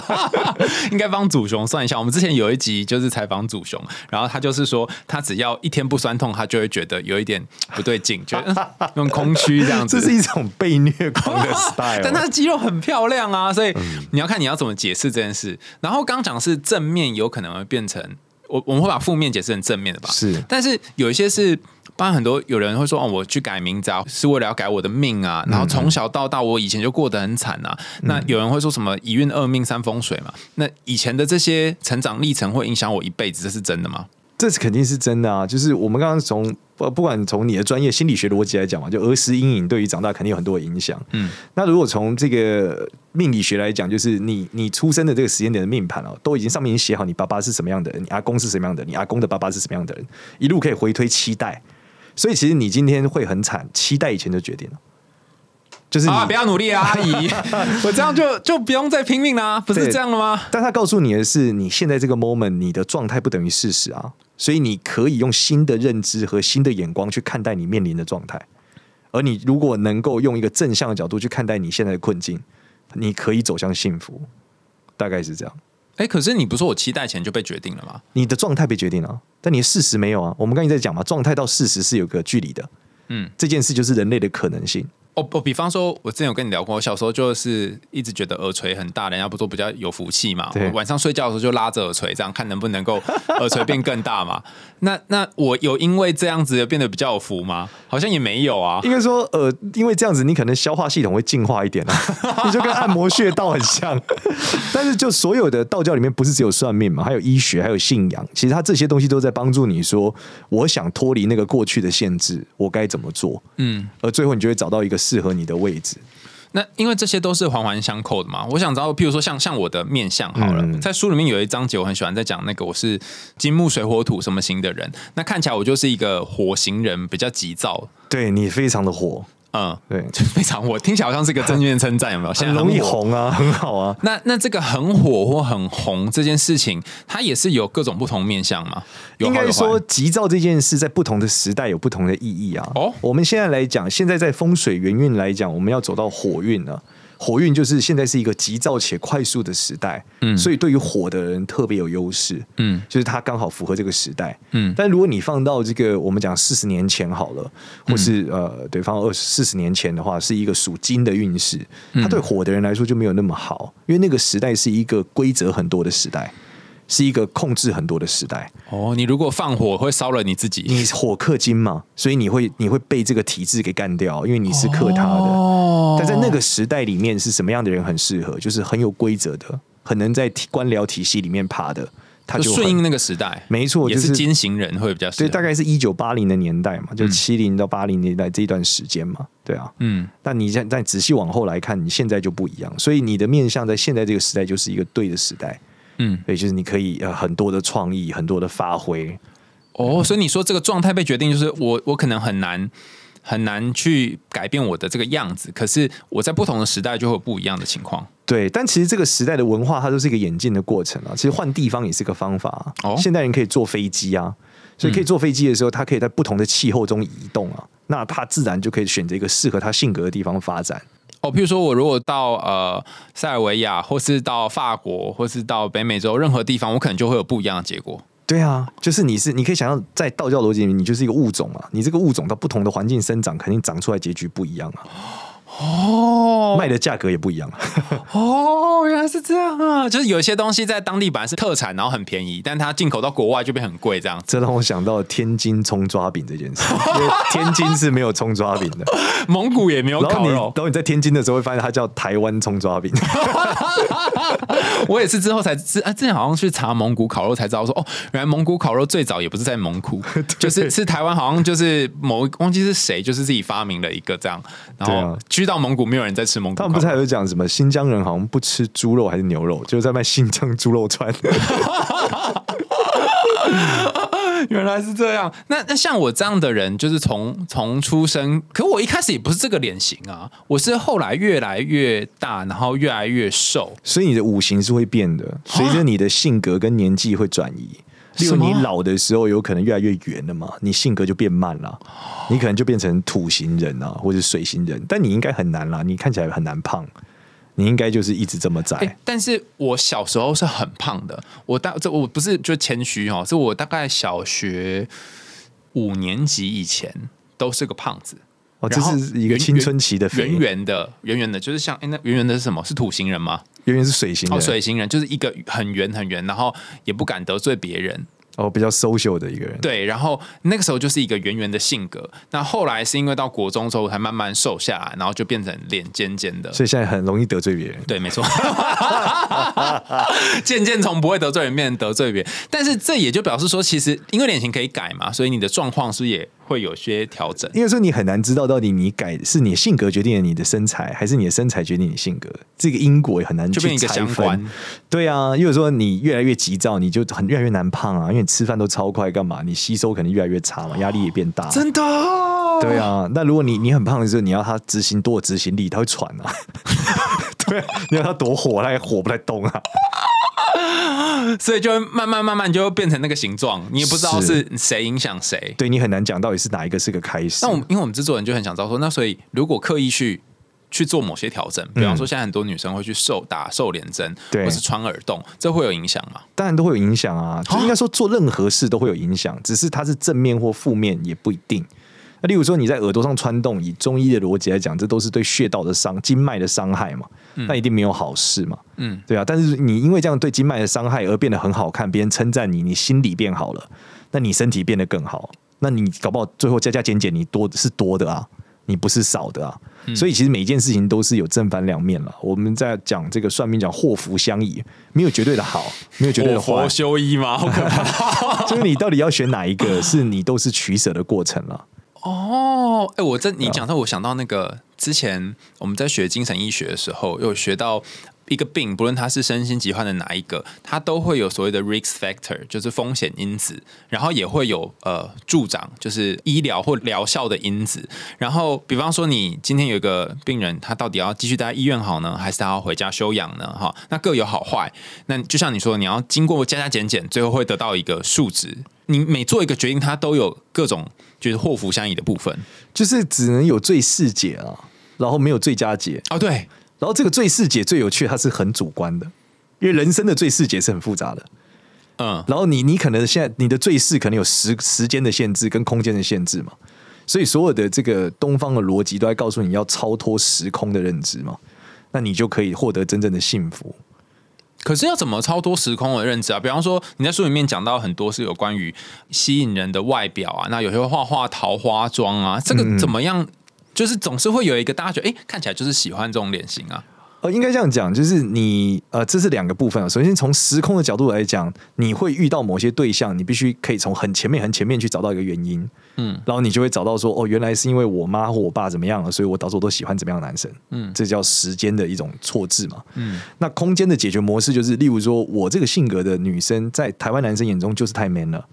应该帮祖雄算一下。我们之前有一集就是采访祖雄，然后他就是说，他只要一天不酸痛，他就会觉得有一点不对劲，觉得用空虚这样子。这是一种被虐狂的 style，但他的肌肉很漂亮啊，所以你要看你要怎么解释这件事。然后刚讲是正面，有可能会变成我我们会把负面解释成正面的吧？是，但是有一些是。不然很多有人会说哦，我去改名字啊，是为了要改我的命啊。然后从小到大，我以前就过得很惨啊。那有人会说什么“一运二命三风水”嘛？那以前的这些成长历程会影响我一辈子，这是真的吗？这是肯定是真的啊！就是我们刚刚从不不管从你的专业心理学逻辑来讲嘛，就儿时阴影对于长大肯定有很多的影响。嗯，那如果从这个命理学来讲，就是你你出生的这个时间点的命盘哦，都已经上面已经写好，你爸爸是什么样的人，你阿公是什么样的，你阿公的爸爸是什么样的人，一路可以回推七代。所以其实你今天会很惨，期待以前就决定了，就是啊，不要努力啊，阿姨，我这样就就不用再拼命啦，不是这样了吗？但他告诉你的是，你现在这个 moment，你的状态不等于事实啊，所以你可以用新的认知和新的眼光去看待你面临的状态，而你如果能够用一个正向的角度去看待你现在的困境，你可以走向幸福，大概是这样。哎，可是你不说我期待前就被决定了吗？你的状态被决定了，但你的事实没有啊。我们刚才在讲嘛，状态到事实是有个距离的。嗯，这件事就是人类的可能性。哦不，比方说，我之前有跟你聊过，我小时候就是一直觉得耳垂很大，人家不说比较有福气嘛。对，晚上睡觉的时候就拉着耳垂，这样看能不能够 耳垂变更大嘛。那那我有因为这样子变得比较有福吗？好像也没有啊。应该说，呃，因为这样子，你可能消化系统会进化一点啊，你就跟按摩穴道很像。但是，就所有的道教里面，不是只有算命嘛，还有医学，还有信仰。其实，它这些东西都在帮助你说，我想脱离那个过去的限制，我该怎么做？嗯，而最后你就会找到一个适合你的位置。那因为这些都是环环相扣的嘛，我想知道，譬如说像像我的面相好了，在书里面有一章节我很喜欢在讲那个我是金木水火土什么型的人，那看起来我就是一个火型人，比较急躁，对你非常的火。嗯，对，就非常火，听起来好像是个正面称赞，有没有？很容易红啊，很好啊。那那这个很火或很红这件事情，它也是有各种不同面向嘛？应该说，急躁这件事在不同的时代有不同的意义啊。哦，我们现在来讲，现在在风水元运来讲，我们要走到火运了。火运就是现在是一个急躁且快速的时代，嗯，所以对于火的人特别有优势，嗯，就是它刚好符合这个时代，嗯。但如果你放到这个我们讲四十年前好了，或是呃，对方二四十年前的话，是一个属金的运势，它对火的人来说就没有那么好，因为那个时代是一个规则很多的时代。是一个控制很多的时代哦。你如果放火会烧了你自己，你火克金嘛，所以你会你会被这个体制给干掉，因为你是克他的。但在那个时代里面，是什么样的人很适合？就是很有规则的，很能在官僚体系里面爬的，他就顺应那个时代。没错，就是金型人会比较。所以大概是一九八零的年代嘛，就七零到八零年代这一段时间嘛，对啊，嗯。但你现在仔细往后来看，你现在就不一样，所以你的面相在现在这个时代就是一个对的时代。嗯，对，就是你可以呃很多的创意，很多的发挥。哦，所以你说这个状态被决定，就是我我可能很难很难去改变我的这个样子，可是我在不同的时代就会有不一样的情况。对，但其实这个时代的文化它都是一个演进的过程啊。其实换地方也是个方法。哦，现代人可以坐飞机啊，所以可以坐飞机的时候，他可以在不同的气候中移动啊，那他自然就可以选择一个适合他性格的地方发展。哦，譬如说我如果到呃塞尔维亚，或是到法国，或是到北美洲任何地方，我可能就会有不一样的结果。对啊，就是你是你可以想象，在道教逻辑里面，你就是一个物种啊，你这个物种到不同的环境生长，肯定长出来结局不一样啊。哦，卖的价格也不一样。哦，原来是这样啊！就是有些东西在当地本来是特产，然后很便宜，但它进口到国外就变很贵，这样。这让我想到天津葱抓饼这件事，因为天津是没有葱抓饼的，蒙古也没有烤肉。然后你在天津的时候会发现它叫台湾葱抓饼。我也是之后才知啊，之前好像去查蒙古烤肉才知道说，哦，原来蒙古烤肉最早也不是在蒙古，就是是台湾，好像就是某忘记是谁，就是自己发明了一个这样，然后去。到蒙古没有人在吃蒙古，他们不是还有讲什么新疆人好像不吃猪肉还是牛肉，就是在卖新疆猪肉串。原来是这样。那那像我这样的人，就是从从出生，可我一开始也不是这个脸型啊，我是后来越来越大，然后越来越瘦，所以你的五行是会变的，随着你的性格跟年纪会转移。例如你老的时候，有可能越来越圆了嘛，你性格就变慢了，你可能就变成土型人啊，或者水型人。但你应该很难啦，你看起来很难胖，你应该就是一直这么窄。但是我小时候是很胖的，我大这我不是就谦虚哦，是我大概小学五年级以前都是个胖子。哦，这是一个青春期的圆圆的圆圆的，就是像哎，那圆圆的是什么？是土型人吗？圆圆是水型，哦，水型人就是一个很圆很圆，然后也不敢得罪别人。哦，比较 social 的一个人。对，然后那个时候就是一个圆圆的性格。那后来是因为到国中之后才慢慢瘦下来，然后就变成脸尖尖的。所以现在很容易得罪别人。对，没错。渐渐从不会得罪人变成得罪别人，但是这也就表示说，其实因为脸型可以改嘛，所以你的状况是不是也会有些调整？因为说你很难知道到底你改是你性格决定了你的身材，还是你的身材决定你性格，这个因果也很难去变一个相关。对啊，因为说你越来越急躁，你就很越来越难胖啊，因为你吃饭都超快，干嘛？你吸收肯定越来越差嘛，压力也变大。真的？对啊。那如果你你很胖的时候，你要他执行多执行力，他会喘啊。对，你要他多火，他也火不太动啊。所以就慢慢慢慢就变成那个形状，你也不知道是谁影响谁。对你很难讲到底是哪一个是个开始。那我们因为我们制作人就很想知道说，那所以如果刻意去去做某些调整，比方说现在很多女生会去瘦打瘦脸针，或是穿耳洞，这会有影响吗？当然都会有影响啊，就应该说做任何事都会有影响，只是它是正面或负面也不一定。那例如说你在耳朵上穿洞，以中医的逻辑来讲，这都是对穴道的伤、经脉的伤害嘛，那一定没有好事嘛。嗯，对啊。但是你因为这样对经脉的伤害而变得很好看，别人称赞你，你心里变好了，那你身体变得更好，那你搞不好最后加加减减，你多是多的啊，你不是少的啊。所以其实每一件事情都是有正反两面了。我们在讲这个算命讲祸福相依，没有绝对的好，没有绝对的坏活。修一吗？好可怕！就是你到底要选哪一个，是你都是取舍的过程了。哦，哎，我这你讲到，我想到那个之前我们在学精神医学的时候，有学到一个病，不论它是身心疾患的哪一个，它都会有所谓的 risk factor，就是风险因子，然后也会有呃助长，就是医疗或疗效的因子。然后，比方说你今天有一个病人，他到底要继续待在医院好呢，还是他要回家休养呢？哈，那各有好坏。那就像你说，你要经过加加减减，最后会得到一个数值。你每做一个决定，它都有各种就是祸福相依的部分。就是只能有最适解啊，然后没有最佳解。哦，对，然后这个最适解最有趣，它是很主观的，因为人生的最适解是很复杂的。嗯，然后你你可能现在你的最适可能有时时间的限制跟空间的限制嘛，所以所有的这个东方的逻辑都在告诉你要超脱时空的认知嘛，那你就可以获得真正的幸福。可是要怎么超脱时空的认知啊？比方说你在书里面讲到很多是有关于吸引人的外表啊，那有些会画画桃花妆啊，这个怎么样？就是总是会有一个大家觉得，哎、看起来就是喜欢这种脸型啊。呃，应该这样讲，就是你呃，这是两个部分啊。首先从时空的角度来讲，你会遇到某些对象，你必须可以从很前面、很前面去找到一个原因，嗯然后你就会找到说，哦，原来是因为我妈或我爸怎么样了，所以我导致我都喜欢怎么样的男生，嗯这叫时间的一种错置嘛。嗯那空间的解决模式就是，例如说我这个性格的女生，在台湾男生眼中就是太 man 了，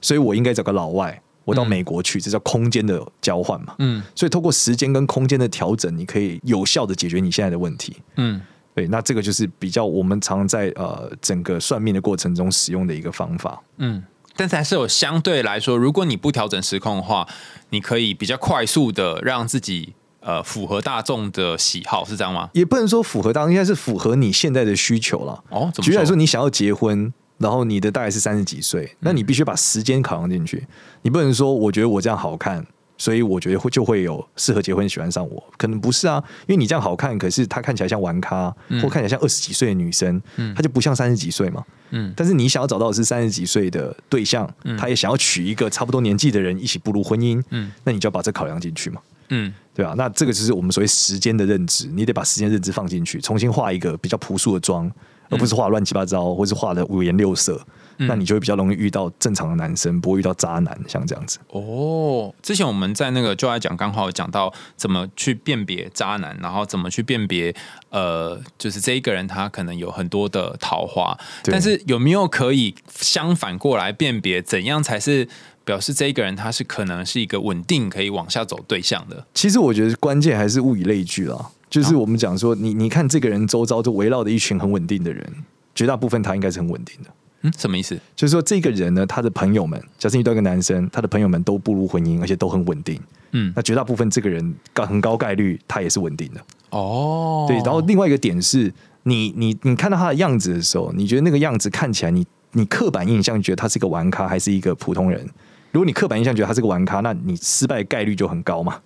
所以我应该找个老外，我到嗯美国去，这叫空间的交换嘛。嗯所以透过时间跟空间的调整，你可以有效的解决你现在的问题。嗯对，那这个就是比较我们常在呃整个算命的过程中使用的一个方法。嗯。但是还是有相对来说，如果你不调整时空的话，你可以比较快速的让自己呃符合大众的喜好，是这样吗？也不能说符合大众，应该是符合你现在的需求了。哦，怎么举例来说，你想要结婚，然后你的大概是三十几岁，那你必须把时间考量进去。你不能说我觉得我这样好看，所以我觉得会就会有适合结婚喜欢上我，可能不是啊，因为你这样好看，可是她看起来像玩咖，或看起来像二十几岁的女生，她就不像三十几岁嘛。嗯但是你想要找到的是三十几岁的对象，他也想要娶一个差不多年纪的人一起步入婚姻，嗯那你就要把这考量进去嘛。嗯对啊？那这个就是我们所谓时间的认知，你得把时间认知放进去，重新画一个比较朴素的妆，而不是画乱七八糟，或是画的五颜六色。那你就会比较容易遇到正常的男生，不会遇到渣男，像这样子。哦，之前我们在那个就爱讲刚好有讲到怎么去辨别渣男，然后怎么去辨别呃，就是这一个人他可能有很多的桃花，但是有没有可以相反过来辨别怎样才是表示这一个人他是可能是一个稳定可以往下走对象的？其实我觉得关键还是物以类聚啦，就是我们讲说，你你看这个人周遭就围绕着一群很稳定的人，绝大部分他应该是很稳定的。嗯，什么意思？就是说，这个人呢，他的朋友们，假设你遇到一个男生，他的朋友们都步入婚姻，而且都很稳定，嗯，那绝大部分这个人高很高概率他也是稳定的。哦，对，然后另外一个点是你你你看到他的样子的时候，你觉得那个样子看起来你，你刻板印象觉得他是一个玩咖还是一个普通人？如果你刻板印象觉得他是个玩咖，那你失败概率就很高嘛。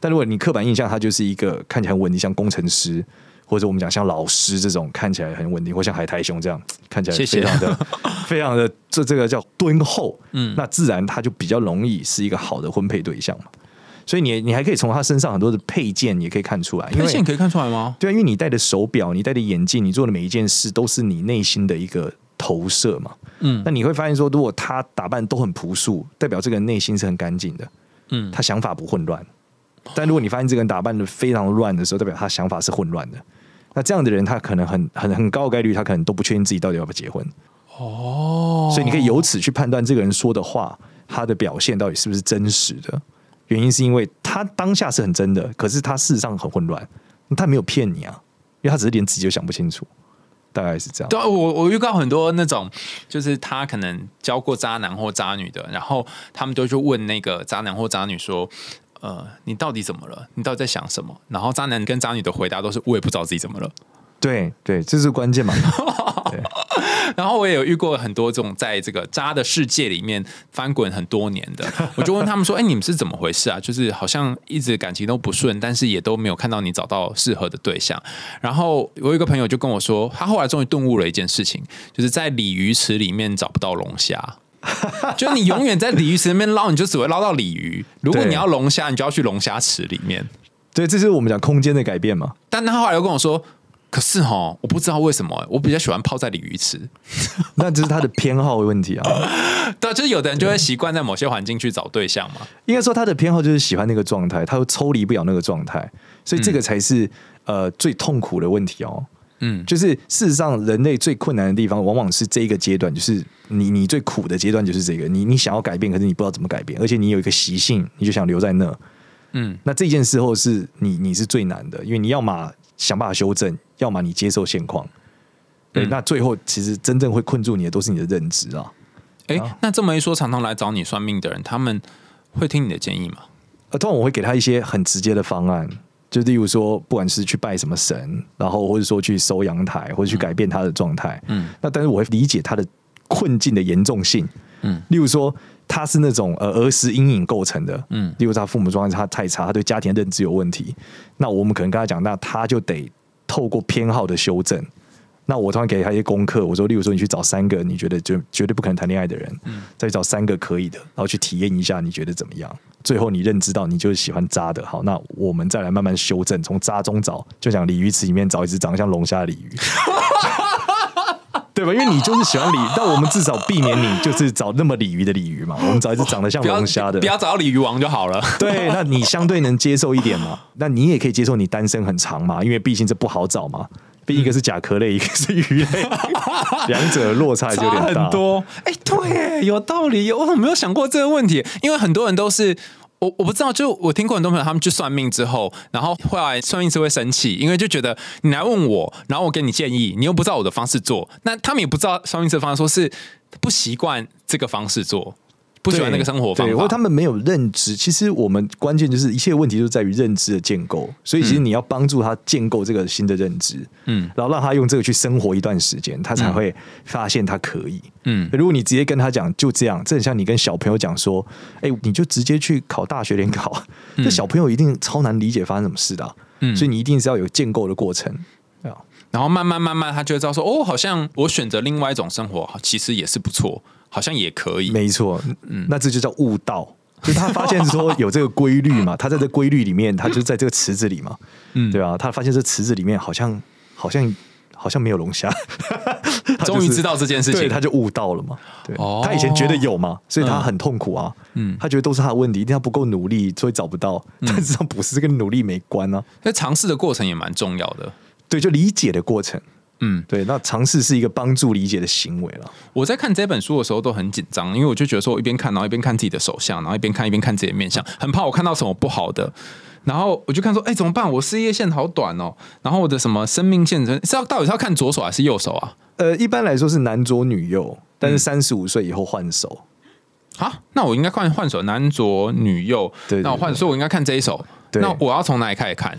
但如果你刻板印象他就是一个看起来很稳定，像工程师或者我们讲像老师这种看起来很稳定，或像海苔熊这样看起来非常的 非常的这这个叫敦厚，嗯那自然他就比较容易是一个好的婚配对象嘛。所以你你还可以从他身上很多的配件也可以看出来，因为配件可以看出来吗？对啊，因为你戴的手表，你戴的眼镜，你做的每一件事，都是你内心的一个投射嘛。嗯那你会发现说，如果他打扮都很朴素，代表这个人内心是很干净的，嗯，他想法不混乱。但如果你发现这个人打扮的非常乱的时候，代表他想法是混乱的。那这样的人，他可能很很很高概率，他可能都不确定自己到底要不要结婚。哦，所以你可以由此去判断这个人说的话，他的表现到底是不是真实的。原因是因为他当下是很真的，可是他事实上很混乱，他没有骗你啊，因为他只是连自己都想不清楚，大概是这样。对啊，我我遇到很多那种，就是他可能教过渣男或渣女的，然后他们都去问那个渣男或渣女说：“呃，你到底怎么了？你到底在想什么？”然后渣男跟渣女的回答都是：“我也不知道自己怎么了。对对，这是关键嘛。”然后我也有遇过很多这种在这个渣的世界里面翻滚很多年的，我就问他们说：“哎，你们是怎么回事啊？就是好像一直感情都不顺，但是也都没有看到你找到适合的对象。”然后我有一个朋友就跟我说，他后来终于顿悟了一件事情，就是在鲤鱼池里面找不到龙虾。就你永远在鲤鱼池那边捞，你就只会捞到鲤鱼。如果你要龙虾，你就要去龙虾池里面。对，这是我们讲空间的改变嘛。但他后来又跟我说，可是哈，我不知道为什么，我比较喜欢泡在鲤鱼池。那这是他的偏好的问题啊。对，就是有的人就会习惯在某些环境去找对象嘛。应该说他的偏好就是喜欢那个状态，他又抽离不了那个状态，所以这个才是、呃最痛苦的问题哦。嗯，就是事实上，人类最困难的地方，往往是这一个阶段，就是你你最苦的阶段就是这个，你你想要改变，可是你不知道怎么改变，而且你有一个习性，你就想留在那。嗯，那这件事后是你你是最难的，因为你要么想办法修正，要么你接受现况。对，嗯那最后其实真正会困住你的都是你的认知啊。哎、啊那这么一说，常常来找你算命的人，他们会听你的建议吗？呃，通常我会给他一些很直接的方案，就例如说，不管是去拜什么神，然后或者说去收阳台，或者去改变他的状态。嗯那但是我会理解他的困境的严重性。嗯例如说，他是那种呃儿时阴影构成的，嗯例如他父母状态他太差，他对家庭认知有问题，那我们可能跟他讲，那他就得透过偏好的修正。那我突然给他一些功课，我说，例如说，你去找三个你觉得就绝对不可能谈恋爱的人，嗯再去找三个可以的，然后去体验一下，你觉得怎么样？最后你认知到你就是喜欢渣的，好，那我们再来慢慢修正，从渣中找，就讲鲤鱼池里面找一只长得像龙虾的鲤鱼，对吧？因为你就是喜欢鲤，但我们至少避免你就是找那么鲤鱼的鲤鱼嘛，我们找一只长得像龙虾的不，要找到鲤鱼王就好了。对，那你相对能接受一点嘛？那你也可以接受你单身很长嘛，因为毕竟这不好找嘛。毕竟一个是甲壳类，一个是鱼类，两者落差还是有差点大。很多。哎、对，有道理。我怎么没有想过这个问题？因为很多人都是。我我不知道，就我听过很多朋友，他们去算命之后，然后后来算命师会生气，因为就觉得你来问我，然后我给你建议，你又不知道我的方式做，那他们也不知道算命师的方式，说是不习惯这个方式做，不喜欢那个生活方对，或法。者他们没有认知。其实我们关键就是一切问题就在于认知的建构，所以其实你要帮助他建构这个新的认知，嗯然后让他用这个去生活一段时间，他才会发现他可以。嗯如果你直接跟他讲就这样，这很像你跟小朋友讲说，哎、你就直接去考大学联考，这小朋友一定超难理解发生什么事的啊、嗯所以你一定是要有建构的过程。然后慢慢慢慢，他就会知道说，哦，好像我选择另外一种生活，其实也是不错，好像也可以。没错，嗯那这就叫悟道。就是他发现说有这个规律嘛，他在这规律里面，他就在这个池子里嘛，嗯对啊，他发现这池子里面好像好像好像没有龙虾，他就是终于知道这件事情对，他就悟到了嘛。对，哦他以前觉得有嘛，所以他很痛苦啊。嗯他觉得都是他的问题，一定要不够努力，所以找不到。但实际上不是，这跟努力没关啊。那尝试的过程也蛮重要的。对，就理解的过程。嗯，对，那尝试是一个帮助理解的行为了。我在看这本书的时候都很紧张，因为我就觉得说，我一边看，然后一边看自己的手相，然后一边看一边看自己的面相，很怕我看到什么不好的。然后我就看说，哎、怎么办？我事业线好短哦，然后我的什么生命线是要到底是要看左手还是右手啊？呃，一般来说是男左女右，但是三十五岁以后换手。啊，那我应该换换手，男左女右。对对那我换，对所以我应该看这一手。对那我要从哪里开始看？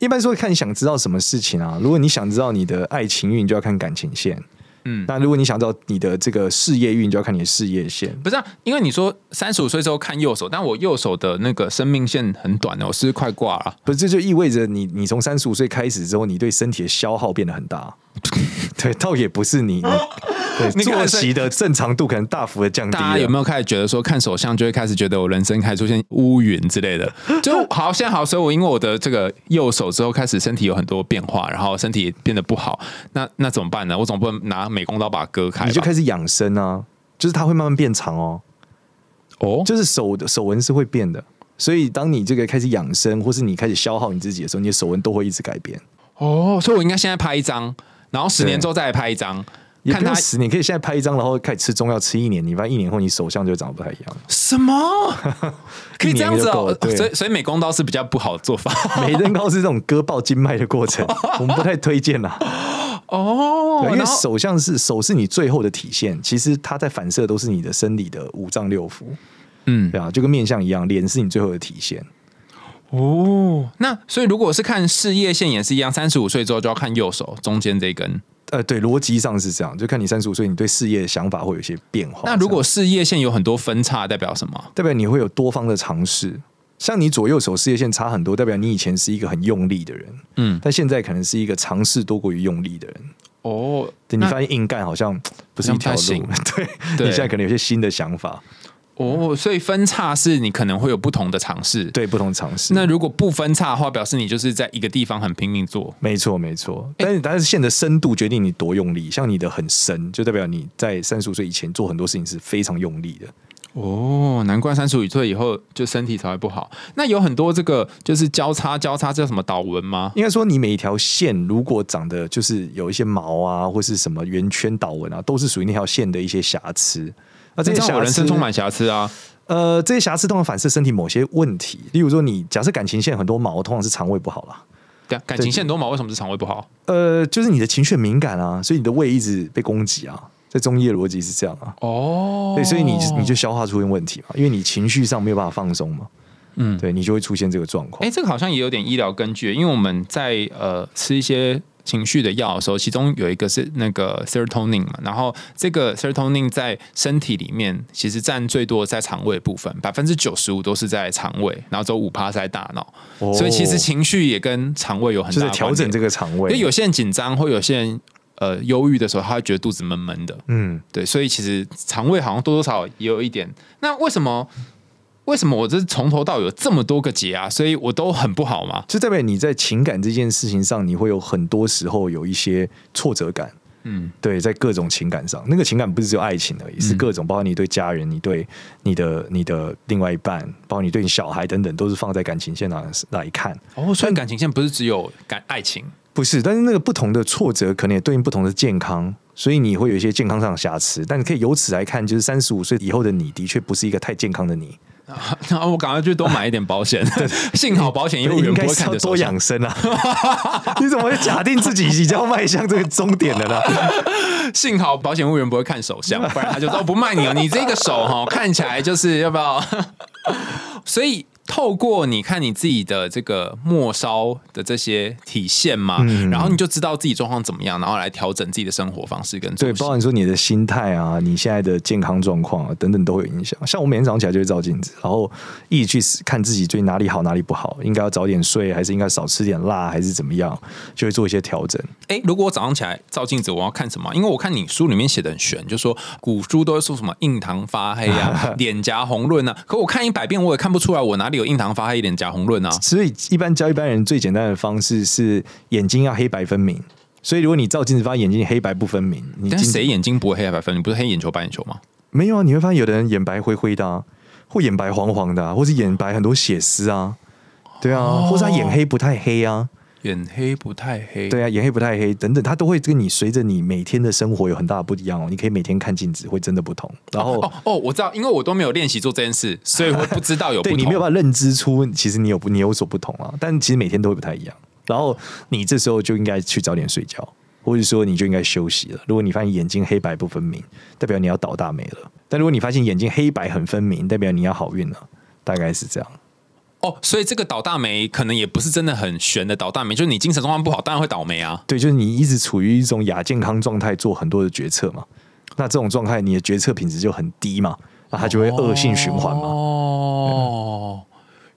一般说看你想知道什么事情啊？如果你想知道你的爱情运，就要看感情线。嗯，那如果你想知道你的这个事业运，就要看你的事业线。不是、啊，因为你说三十五岁之后看右手，但我右手的那个生命线很短哦，我是不是快挂了。不是，这就意味着你，你从三十五岁开始之后，你对身体的消耗变得很大。对，倒也不是你，你 对你看作息的正常度可能大幅的降低。大家有没有开始觉得说看手相就会开始觉得我人生开始出现乌云之类的？就好，现在好，所以我因为我的这个右手之后开始身体有很多变化，然后身体变得不好，那那怎么办呢？我总不能拿美工刀把它割开？你就开始养生啊，就是它会慢慢变长哦，哦，就是手的手纹是会变的。所以，当你这个开始养生，或是你开始消耗你自己的时候，你的手纹都会一直改变。哦，所以我应该现在拍一张，然后十年之后再来拍一张，也看它不用十年，可以现在拍一张，然后开始吃中药，吃一年，你发现一年后你手相就会长得不太一样。什么？可以这样子哦？所以所以美工刀是比较不好的做法。美登刀是这种割爆经脉的过程，我们不太推荐啦。哦，因为手相是手是你最后的体现，其实它在反射都是你的生理的五脏六腑，嗯。对啊，就跟面相一样，脸是你最后的体现。哦，那所以如果是看事业线也是一样，三十五岁之后就要看右手中间这一根。呃，对，逻辑上是这样，就看你三十五岁，你对事业的想法会有一些变化。那如果事业线有很多分叉，代表什么？代表你会有多方的尝试，像你左右手事业线差很多，代表你以前是一个很用力的人，嗯，但现在可能是一个尝试多过于用力的人。哦，对你发现硬干好像不是一条路，对对你现在可能有些新的想法，哦，所以分叉是你可能会有不同的尝试。对不同尝试。那如果不分叉的话，表示你就是在一个地方很拼命做。没错，没错，但是但是线的深度决定你多用力，像你的很深，就代表你在三十五岁以前做很多事情是非常用力的。哦，难怪三十五岁以后就身体才会不好。那有很多这个就是交叉交叉，这叫什么导纹吗？应该说，你每一条线如果长得就是有一些毛啊，或是什么圆圈导纹啊，都是属于那条线的一些瑕疵。那这些人生充满瑕疵啊！呃，这些瑕疵通常反射身体某些问题，例如说，你假设感情线很多毛，通常是肠胃不好啦。对啊，感情线多毛为什么是肠胃不好？呃，就是你的情绪很敏感啊，所以你的胃一直被攻击啊。在中医的逻辑是这样啊，哦对，所以你你就消化出现问题嘛，因为你情绪上没有办法放松嘛，嗯，对你就会出现这个状况。哎，这个好像也有点医疗根据，因为我们在呃吃一些情绪的药的时候，其中有一个是那个 serotonin 嘛，然后这个 serotonin 在身体里面其实占最多在肠胃部分，百分之九十五都是在肠胃，然后只有五趴在大脑，哦。所以其实情绪也跟肠胃有很就是大调整这个肠胃，因为有些人紧张或有些人呃忧郁的时候，他会觉得肚子闷闷的，嗯，对，所以其实肠胃好像多多少少也有一点。那为什么为什么我这从头到尾有这么多个结啊？所以我都很不好嘛。就代表你在情感这件事情上，你会有很多时候有一些挫折感。嗯，对，在各种情感上，那个情感不是只有爱情而已，是各种，包括你对家人、你对你的、你的另外一半，包括你对你小孩等等，都是放在感情线上来看。哦，所以感情线不是只有感爱情。不是，但是那个不同的挫折可能也对应不同的健康，所以你会有一些健康上的瑕疵。但你可以由此来看，就是三十五岁以后的你，的确不是一个太健康的你。然后我赶快去多买一点保险，幸好保险业务员不会看着手相养生啊！你怎么会假定自己已经要迈向这个终点了呢？幸好保险业务员不会看手相，不然他就说哦不卖你了，你这个手哈看起来就是要不要？所以透过你看你自己的这个末梢的这些体现嘛，嗯然后你就知道自己状况怎么样，然后来调整自己的生活方式跟对，包含说你的心态啊，你现在的健康状况啊，等等都会有影响。像我每天早上起来就会照镜子，然后一直去看自己最近哪里好哪里不好，应该要早点睡，还是应该少吃点辣，还是怎么样，就会做一些调整。哎，如果我早上起来照镜子，我要看什么？因为我看你书里面写的很玄，就说古书都会说什么印堂发黑啊、脸颊红润啊。可我看一百遍，我也看不出来我哪里有印堂发黑、一点，假红润啊。所以一般教一般人最简单的方式是眼睛要黑白分明。所以如果你照镜子发现眼睛黑白不分明，你但谁眼睛不会黑白分明？不是黑眼球、白眼球吗？没有啊？你会发现有的人眼白灰灰的、啊，或眼白黄黄的、啊，或是眼白很多血丝啊，对啊，哦或是他眼黑不太黑啊，眼黑不太黑，对啊，眼黑不太黑等等，它都会跟你随着你每天的生活有很大的不一样哦。你可以每天看镜子，会真的不同。然后，哦哦，我知道，因为我都没有练习做这件事，所以我不知道有不同。对你没有办法认知出，其实你有不你有所不同啊。但其实每天都会不太一样。然后你这时候就应该去早点睡觉，或者说你就应该休息了。如果你发现眼睛黑白不分明，代表你要倒大霉了。但如果你发现眼睛黑白很分明，代表你要好运了。大概是这样。哦，所以这个倒大霉可能也不是真的很悬的倒大霉，就是你精神状况不好，当然会倒霉啊。对，就是你一直处于一种亚健康状态，做很多的决策嘛。那这种状态，你的决策品质就很低嘛，那它就会恶性循环嘛。哦，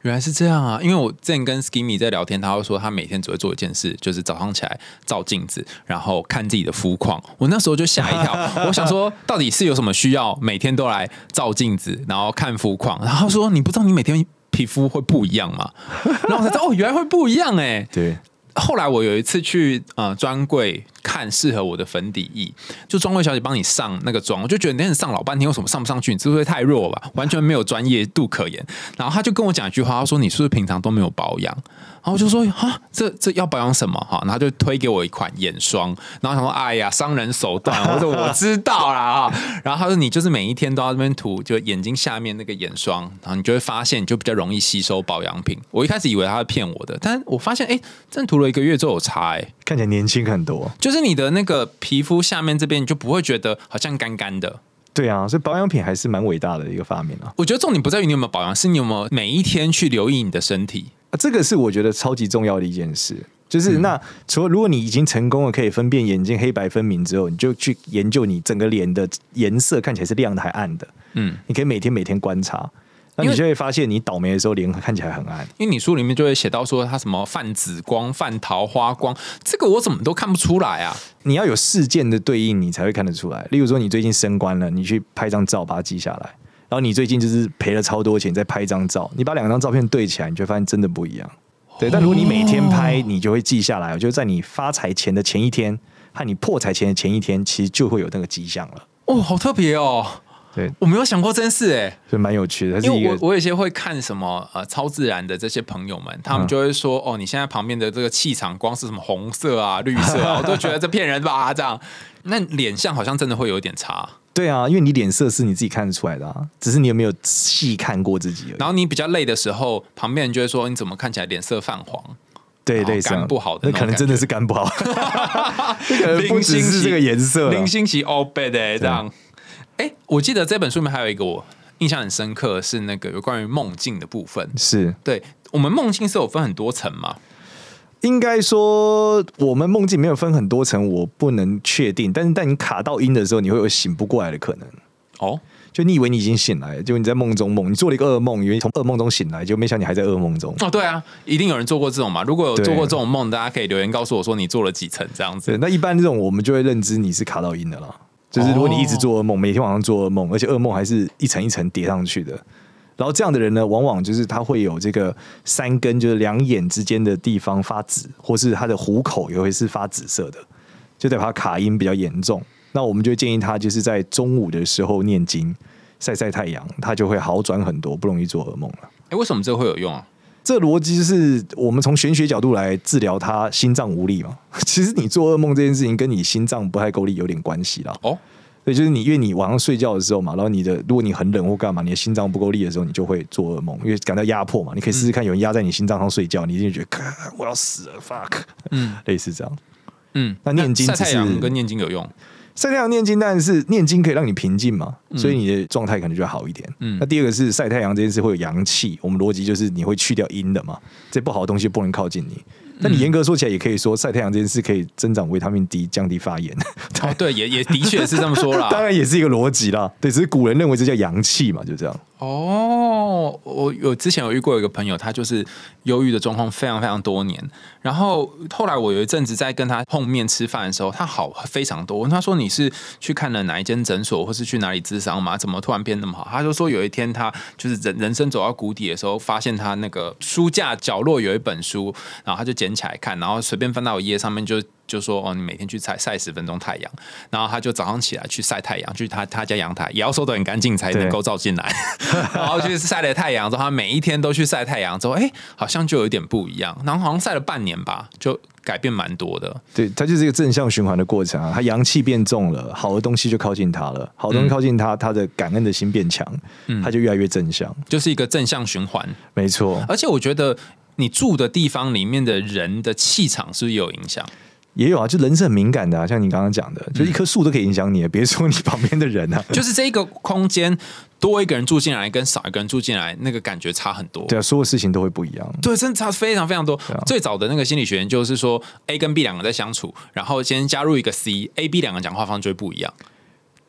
原来是这样啊！因为我之前跟 Skimmy 在聊天，他会说他每天只会做一件事，就是早上起来照镜子，然后看自己的肤况。我那时候就吓一跳，我想说到底是有什么需要每天都来照镜子，然后看肤况？然后他说你不知道你每天皮肤会不一样嘛？然后我才知道哦，原来会不一样哎、对，后来我有一次去呃专柜看适合我的粉底液，就专柜小姐帮你上那个妆，我就觉得你很上老半天，为什么上不上去？你是不是太弱了吧？完全没有专业度可言。然后她就跟我讲一句话，她说你是不是平常都没有保养？然后我就说啊，这这要保养什么哈？然后他就推给我一款眼霜，然后想说哎呀，商人手段，我说我知道啦哈。然后他说你就是每一天都要这边涂，就眼睛下面那个眼霜，然后你就会发现你就比较容易吸收保养品。我一开始以为他是骗我的，但是我发现哎，真的涂了一个月之后有差哎。看起来年轻很多。就是你的那个皮肤下面这边，你就不会觉得好像干干的。对啊，所以保养品还是蛮伟大的一个发明啊。我觉得重点不在于你有没有保养，是你有没有每一天去留意你的身体。啊这个是我觉得超级重要的一件事。就是那除了如果你已经成功了可以分辨眼睛黑白分明之后，你就去研究你整个脸的颜色看起来是亮的还暗的。嗯，你可以每天每天观察。那你就会发现你倒霉的时候脸看起来很暗。因为你书里面就会写到说他什么泛紫光、泛桃花光，这个我怎么都看不出来啊。你要有事件的对应，你才会看得出来。例如说，你最近升官了，你去拍张照，把它记下来。然后你最近就是赔了超多钱，再拍一张照，你把两张照片对起来，你就发现真的不一样。对，但如果你每天拍，你就会记下来。我觉得在你发财前的前一天和你破财前的前一天，其实就会有那个迹象了。哦，好特别哦。对，我没有想过这件事，哎，就蛮有趣的。因为我我有些会看什么呃超自然的这些朋友们，他们就会说哦，你现在旁边的这个气场光是什么红色啊、绿色啊，我都觉得这骗人吧？这样，那脸相好像真的会有点差。对啊，因为你脸色是你自己看得出来的啊，只是你有没有细看过自己。然后你比较累的时候，旁边人就会说你怎么看起来脸色泛黄？对对，肝不好的，那可能真的是肝不好。可能不只是这个颜色，零星期 all bad 这样。哎，我记得这本书里面还有一个我印象很深刻，是那个有关于梦境的部分。是对我们梦境是有分很多层吗？应该说，我们梦境没有分很多层，我不能确定。但是，但你卡到音的时候，你会有醒不过来的可能。哦，就你以为你已经醒来，就你在梦中梦，你做了一个噩梦，以为从噩梦中醒来，就没想你还在噩梦中。哦，对啊，一定有人做过这种嘛？如果有做过这种梦，大家可以留言告诉我说你做了几层这样子。那一般这种，我们就会认知你是卡到音的了。就是如果你一直做噩梦，每天晚上做噩梦，而且噩梦还是一层一层叠上去的，然后这样的人呢，往往就是他会有这个三根，就是两眼之间的地方发紫，或是他的虎口也会是发紫色的，就代表他卡音比较严重。那我们就建议他就是在中午的时候念经、晒晒太阳，他就会好转很多，不容易做噩梦了。哎，为什么这会有用啊？这逻辑是我们从玄学角度来治疗他心脏无力嘛？其实你做噩梦这件事情跟你心脏不太够力有点关系啦。哦，对，就是你因为你晚上睡觉的时候嘛，然后你的如果你很冷或干嘛，你的心脏不够力的时候，你就会做噩梦，因为感到压迫嘛。你可以试试看，有人压在你心脏上睡觉，你一定觉得 我要死了，fuck，嗯，类似这样。嗯，那念经晒太阳跟念经有用。晒太阳念经，但是念经可以让你平静嘛，所以你的状态可能就会好一点。嗯，那第二个是晒太阳这件事会有阳气，我们逻辑就是你会去掉阴的嘛，这不好的东西不能靠近你。那你严格说起来，也可以说晒太阳这件事可以增长维他命 D，降低发炎。哦，对，也也的确是这么说啦。当然也是一个逻辑啦。对，只是古人认为这叫阳气嘛，就这样。哦，我有之前有遇过一个朋友，他就是忧郁的状况非常非常多年。然后后来我有一阵子在跟他碰面吃饭的时候，他好非常多。问他说：“你是去看了哪一间诊所，或是去哪里治伤吗？怎么突然变那么好？”他就说有一天他就是人人生走到谷底的时候，发现他那个书架角落有一本书，然后他就捡起来看，然后随便翻到一页上面就。就说哦，你每天去晒晒十分钟太阳，然后他就早上起来去晒太阳，去他他家阳台也要收的很干净才能够照进来，然后去晒了太阳之后，他每一天都去晒太阳之后，哎，好像就有点不一样，然后好像晒了半年吧，就改变蛮多的。对，它就是一个正向循环的过程啊，他阳气变重了，好的东西就靠近他了，好东西靠近他，他的感恩的心变强，他就越来越正向，就是一个正向循环。没错，而且我觉得你住的地方里面的人的气场是不是有影响？也有啊，就人是很敏感的啊，像你刚刚讲的，就一棵树都可以影响你，别说你旁边的人啊。就是这个空间多一个人住进来，跟少一个人住进来，那个感觉差很多。对啊，所有事情都会不一样。对，真的差非常非常多。最早的那个心理学研究是说，A 跟 B 两个在相处，然后先加入一个 C，A、B 两个讲话方式就会不一样。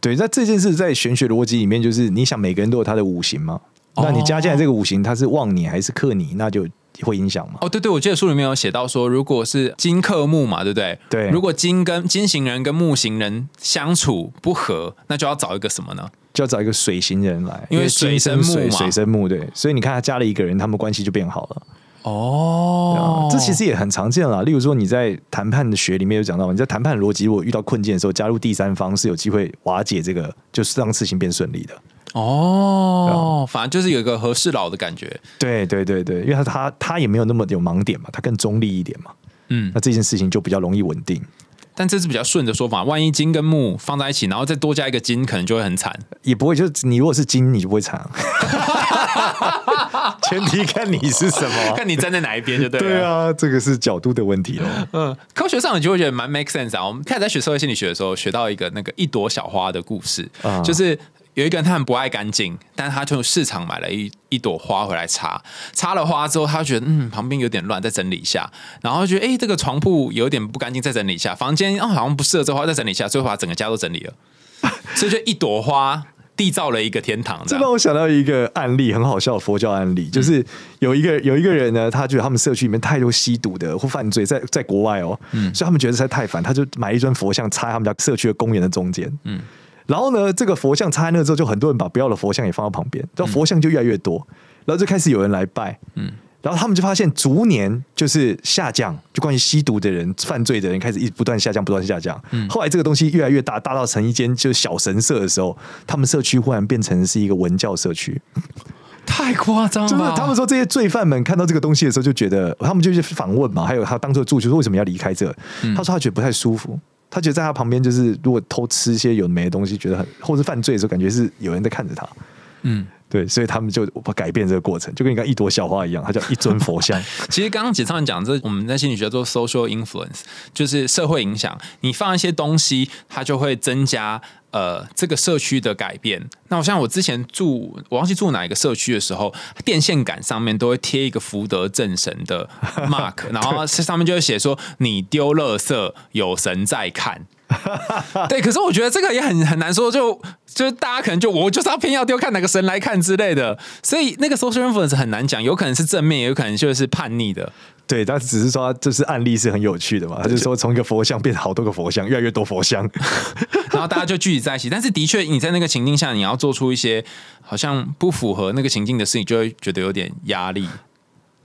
对，那这件事在玄学逻辑里面，就是你想每个人都有他的五行吗，那你加进来这个五行，它是旺你还是克你，那就。会影响吗？哦，对对，我记得书里面有写到说，如果是金克木嘛，对不对？对。如果金跟金型人跟木型人相处不和，那就要找一个什么呢？就要找一个水型人来，因为水生木嘛，水生木对。所以你看，他加了一个人，他们关系就变好了。哦，这其实也很常见啦。例如说，你在谈判的学里面有讲到，你在谈判逻辑，如果遇到困境的时候，加入第三方是有机会瓦解这个，就是让事情变顺利的。哦，反正就是有一个和事佬的感觉。对对对对，因为他他他也没有那么有盲点嘛，他更中立一点嘛。嗯，那这件事情就比较容易稳定。但这是比较顺的说法，万一金跟木放在一起，然后再多加一个金，可能就会很惨。也不会，就是你如果是金，你就不会惨。前提看你是什么，看你站在哪一边就对。对啊，这个是角度的问题哦。嗯，科学上你就会觉得蛮 make sense 啊。我们开始在学社会心理学的时候，学到一个那个一朵小花的故事，就是。有一个人，他很不爱干净，但是他从市场买了一一朵花回来插，插了花之后，他觉得嗯旁边有点乱，再整理一下，然后觉得哎这个床铺有点不干净，再整理一下，房间哦好像不适合这花，再整理一下，最后把整个家都整理了，所以就一朵花缔造了一个天堂。这让我想到一个案例，很好笑的佛教案例，就是有一个有一个人呢，他觉得他们社区里面太多吸毒的或犯罪，在在国外哦，所以他们觉得实在太烦，他就买一尊佛像插他们家社区的公园的中间，嗯，然后呢，这个佛像插在那之后，就很多人把不要的佛像也放到旁边，然后佛像就越来越多，然后就开始有人来拜，嗯。然后他们就发现逐年就是下降，就关于吸毒的人、犯罪的人开始一不断下降，不断下降。后来这个东西越来越大，大到成一间就是小神社的时候，他们社区忽然变成是一个文教社区，太夸张了。就是他们说这些罪犯们看到这个东西的时候，就觉得他们就去访问嘛，还有他当做住，就说为什么要离开这？他说他觉得不太舒服，他觉得在他旁边就是如果偷吃一些有没的东西，觉得很或是犯罪的时候，感觉是有人在看着他。嗯。对，所以他们就改变这个过程，就跟你看一朵小花一样，它叫一尊佛像。其实刚刚简上讲，这我们在心理学做 social influence，就是社会影响。你放一些东西，它就会增加呃这个社区的改变。那好像我之前住，我忘记住哪一个社区的时候，电线杆上面都会贴一个福德正神的 mark，然后上面就会写说：“你丢垃圾，有神在看。”对，可是我觉得这个也很很难说，就就是大家可能就我就是要偏要丢，看哪个神来看之类的，所以那个 social influence 很难讲，有可能是正面，也有可能就是叛逆的。对，他只是说就是案例是很有趣的嘛，他就说从一个佛像变成好多个佛像，越来越多佛像，然后大家就聚集在一起。但是的确，你在那个情境下，你要做出一些好像不符合那个情境的事情，就会觉得有点压力。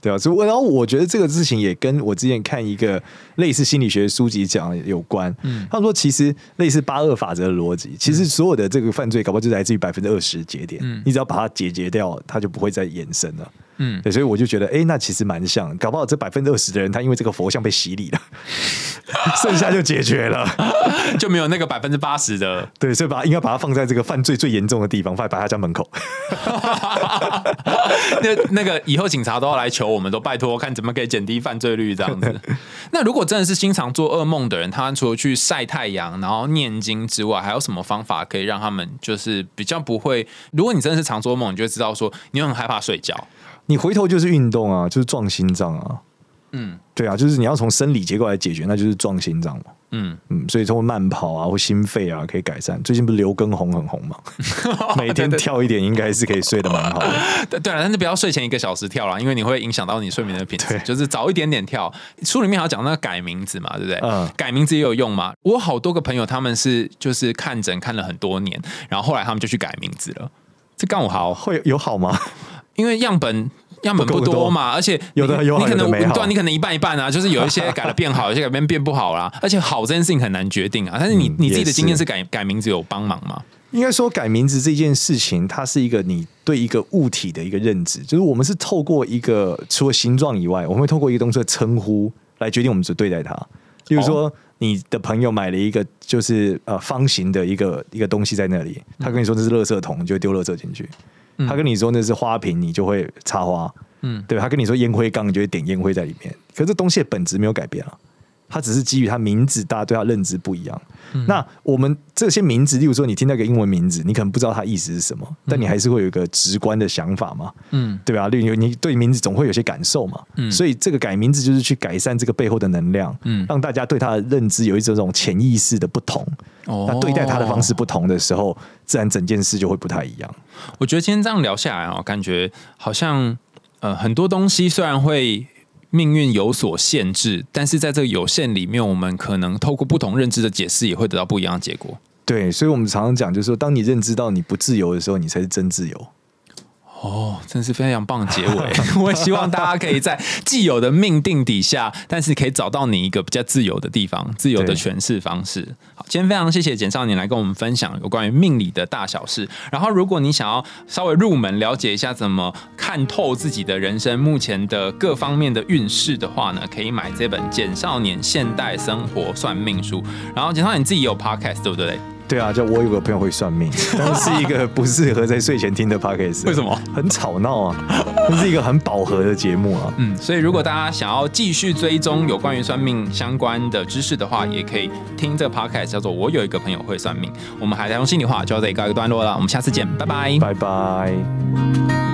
对啊，所以然后我觉得这个事情也跟我之前看一个类似心理学书籍讲有关。嗯，他说其实类似八二法则的逻辑，其实所有的这个犯罪，搞不好就来自于百分之二十节点。嗯，你只要把它解决掉，它就不会再延伸了。嗯，对，所以我就觉得，哎，那其实蛮像，搞不好这百分之二十的人，他因为这个佛像被洗礼了，剩下就解决了，就没有那个百分之八十的。对，所以把应该把它放在这个犯罪最严重的地方，放在他家门口。那那个以后警察都要来求我们，都拜托看怎么可以减低犯罪率这样子。那如果真的是经常做噩梦的人，他除了去晒太阳，然后念经之外，还有什么方法可以让他们就是比较不会？如果你真的是常做梦，你就知道说你很害怕睡觉。你回头就是运动啊，就是撞心脏啊，嗯，对啊，就是你要从生理结构来解决，那就是撞心脏嘛，嗯嗯，所以通过慢跑啊或心肺啊可以改善。最近不是刘畊宏很红嘛，每天跳一点应该是可以睡得蛮好的。对对啊，但是不要睡前一个小时跳啦，因为你会影响到你睡眠的品质。就是早一点点跳。书里面还要讲那个改名字嘛，对不对？嗯，改名字也有用嘛？我好多个朋友他们是就是看诊看了很多年，然后后来他们就去改名字了。这刚好会有好吗？因为样本样本不多嘛，而且有的有你可能没对，你可能一半一半啊，就是有一些改了变好，有些改变变不好啦。而且好这件事情很难决定啊。但是你你自己的经验是改改名字有帮忙吗？应该说改名字这件事情，它是一个你对一个物体的一个认知，就是我们是透过一个除了形状以外，我们会透过一个东西的称呼来决定我们怎么对待它。例如说，你的朋友买了一个就是呃方形的一个一个东西在那里，他跟你说这是垃圾桶，你就丢垃圾进去。他跟你说那是花瓶，你就会插花，嗯，对他跟你说烟灰缸，你就会点烟灰在里面。可是东西的本质没有改变啊，它只是基于它名字，大家对它认知不一样。那我们这些名字，例如说你听到一个英文名字，你可能不知道它意思是什么，但你还是会有一个直观的想法嘛，嗯，对吧？例如你对名字总会有些感受嘛，嗯，所以这个改名字就是去改善这个背后的能量，嗯，让大家对它的认知有一种这种潜意识的不同。哦，那对待它的方式不同的时候，自然整件事就会不太一样。我觉得今天这样聊下来啊，感觉好像呃很多东西虽然会。命运有所限制，但是在这个有限里面，我们可能透过不同认知的解释，也会得到不一样的结果。对，所以我们常常讲，就是说，当你认知到你不自由的时候，你才是真自由。哦，真是非常棒的结尾！我也希望大家可以在既有的命定底下，但是可以找到你一个比较自由的地方，自由的诠释方式。好，今天非常谢谢简少年来跟我们分享有关于命理的大小事。然后，如果你想要稍微入门了解一下怎么看透自己的人生目前的各方面的运势的话呢，可以买这本《简少年现代生活算命书》。然后，简少年自己也有 podcast，对不对？对啊，就我有个朋友会算命，但是一个不适合在睡前听的 podcast。为什么？很吵闹啊，这是一个很饱和的节目啊。嗯，所以如果大家想要继续追踪有关于算命相关的知识的话，也可以听这个 podcast，叫做《我有一个朋友会算命》。我们还在用心里话就要这里告一个段落了，我们下次见，拜拜，拜拜。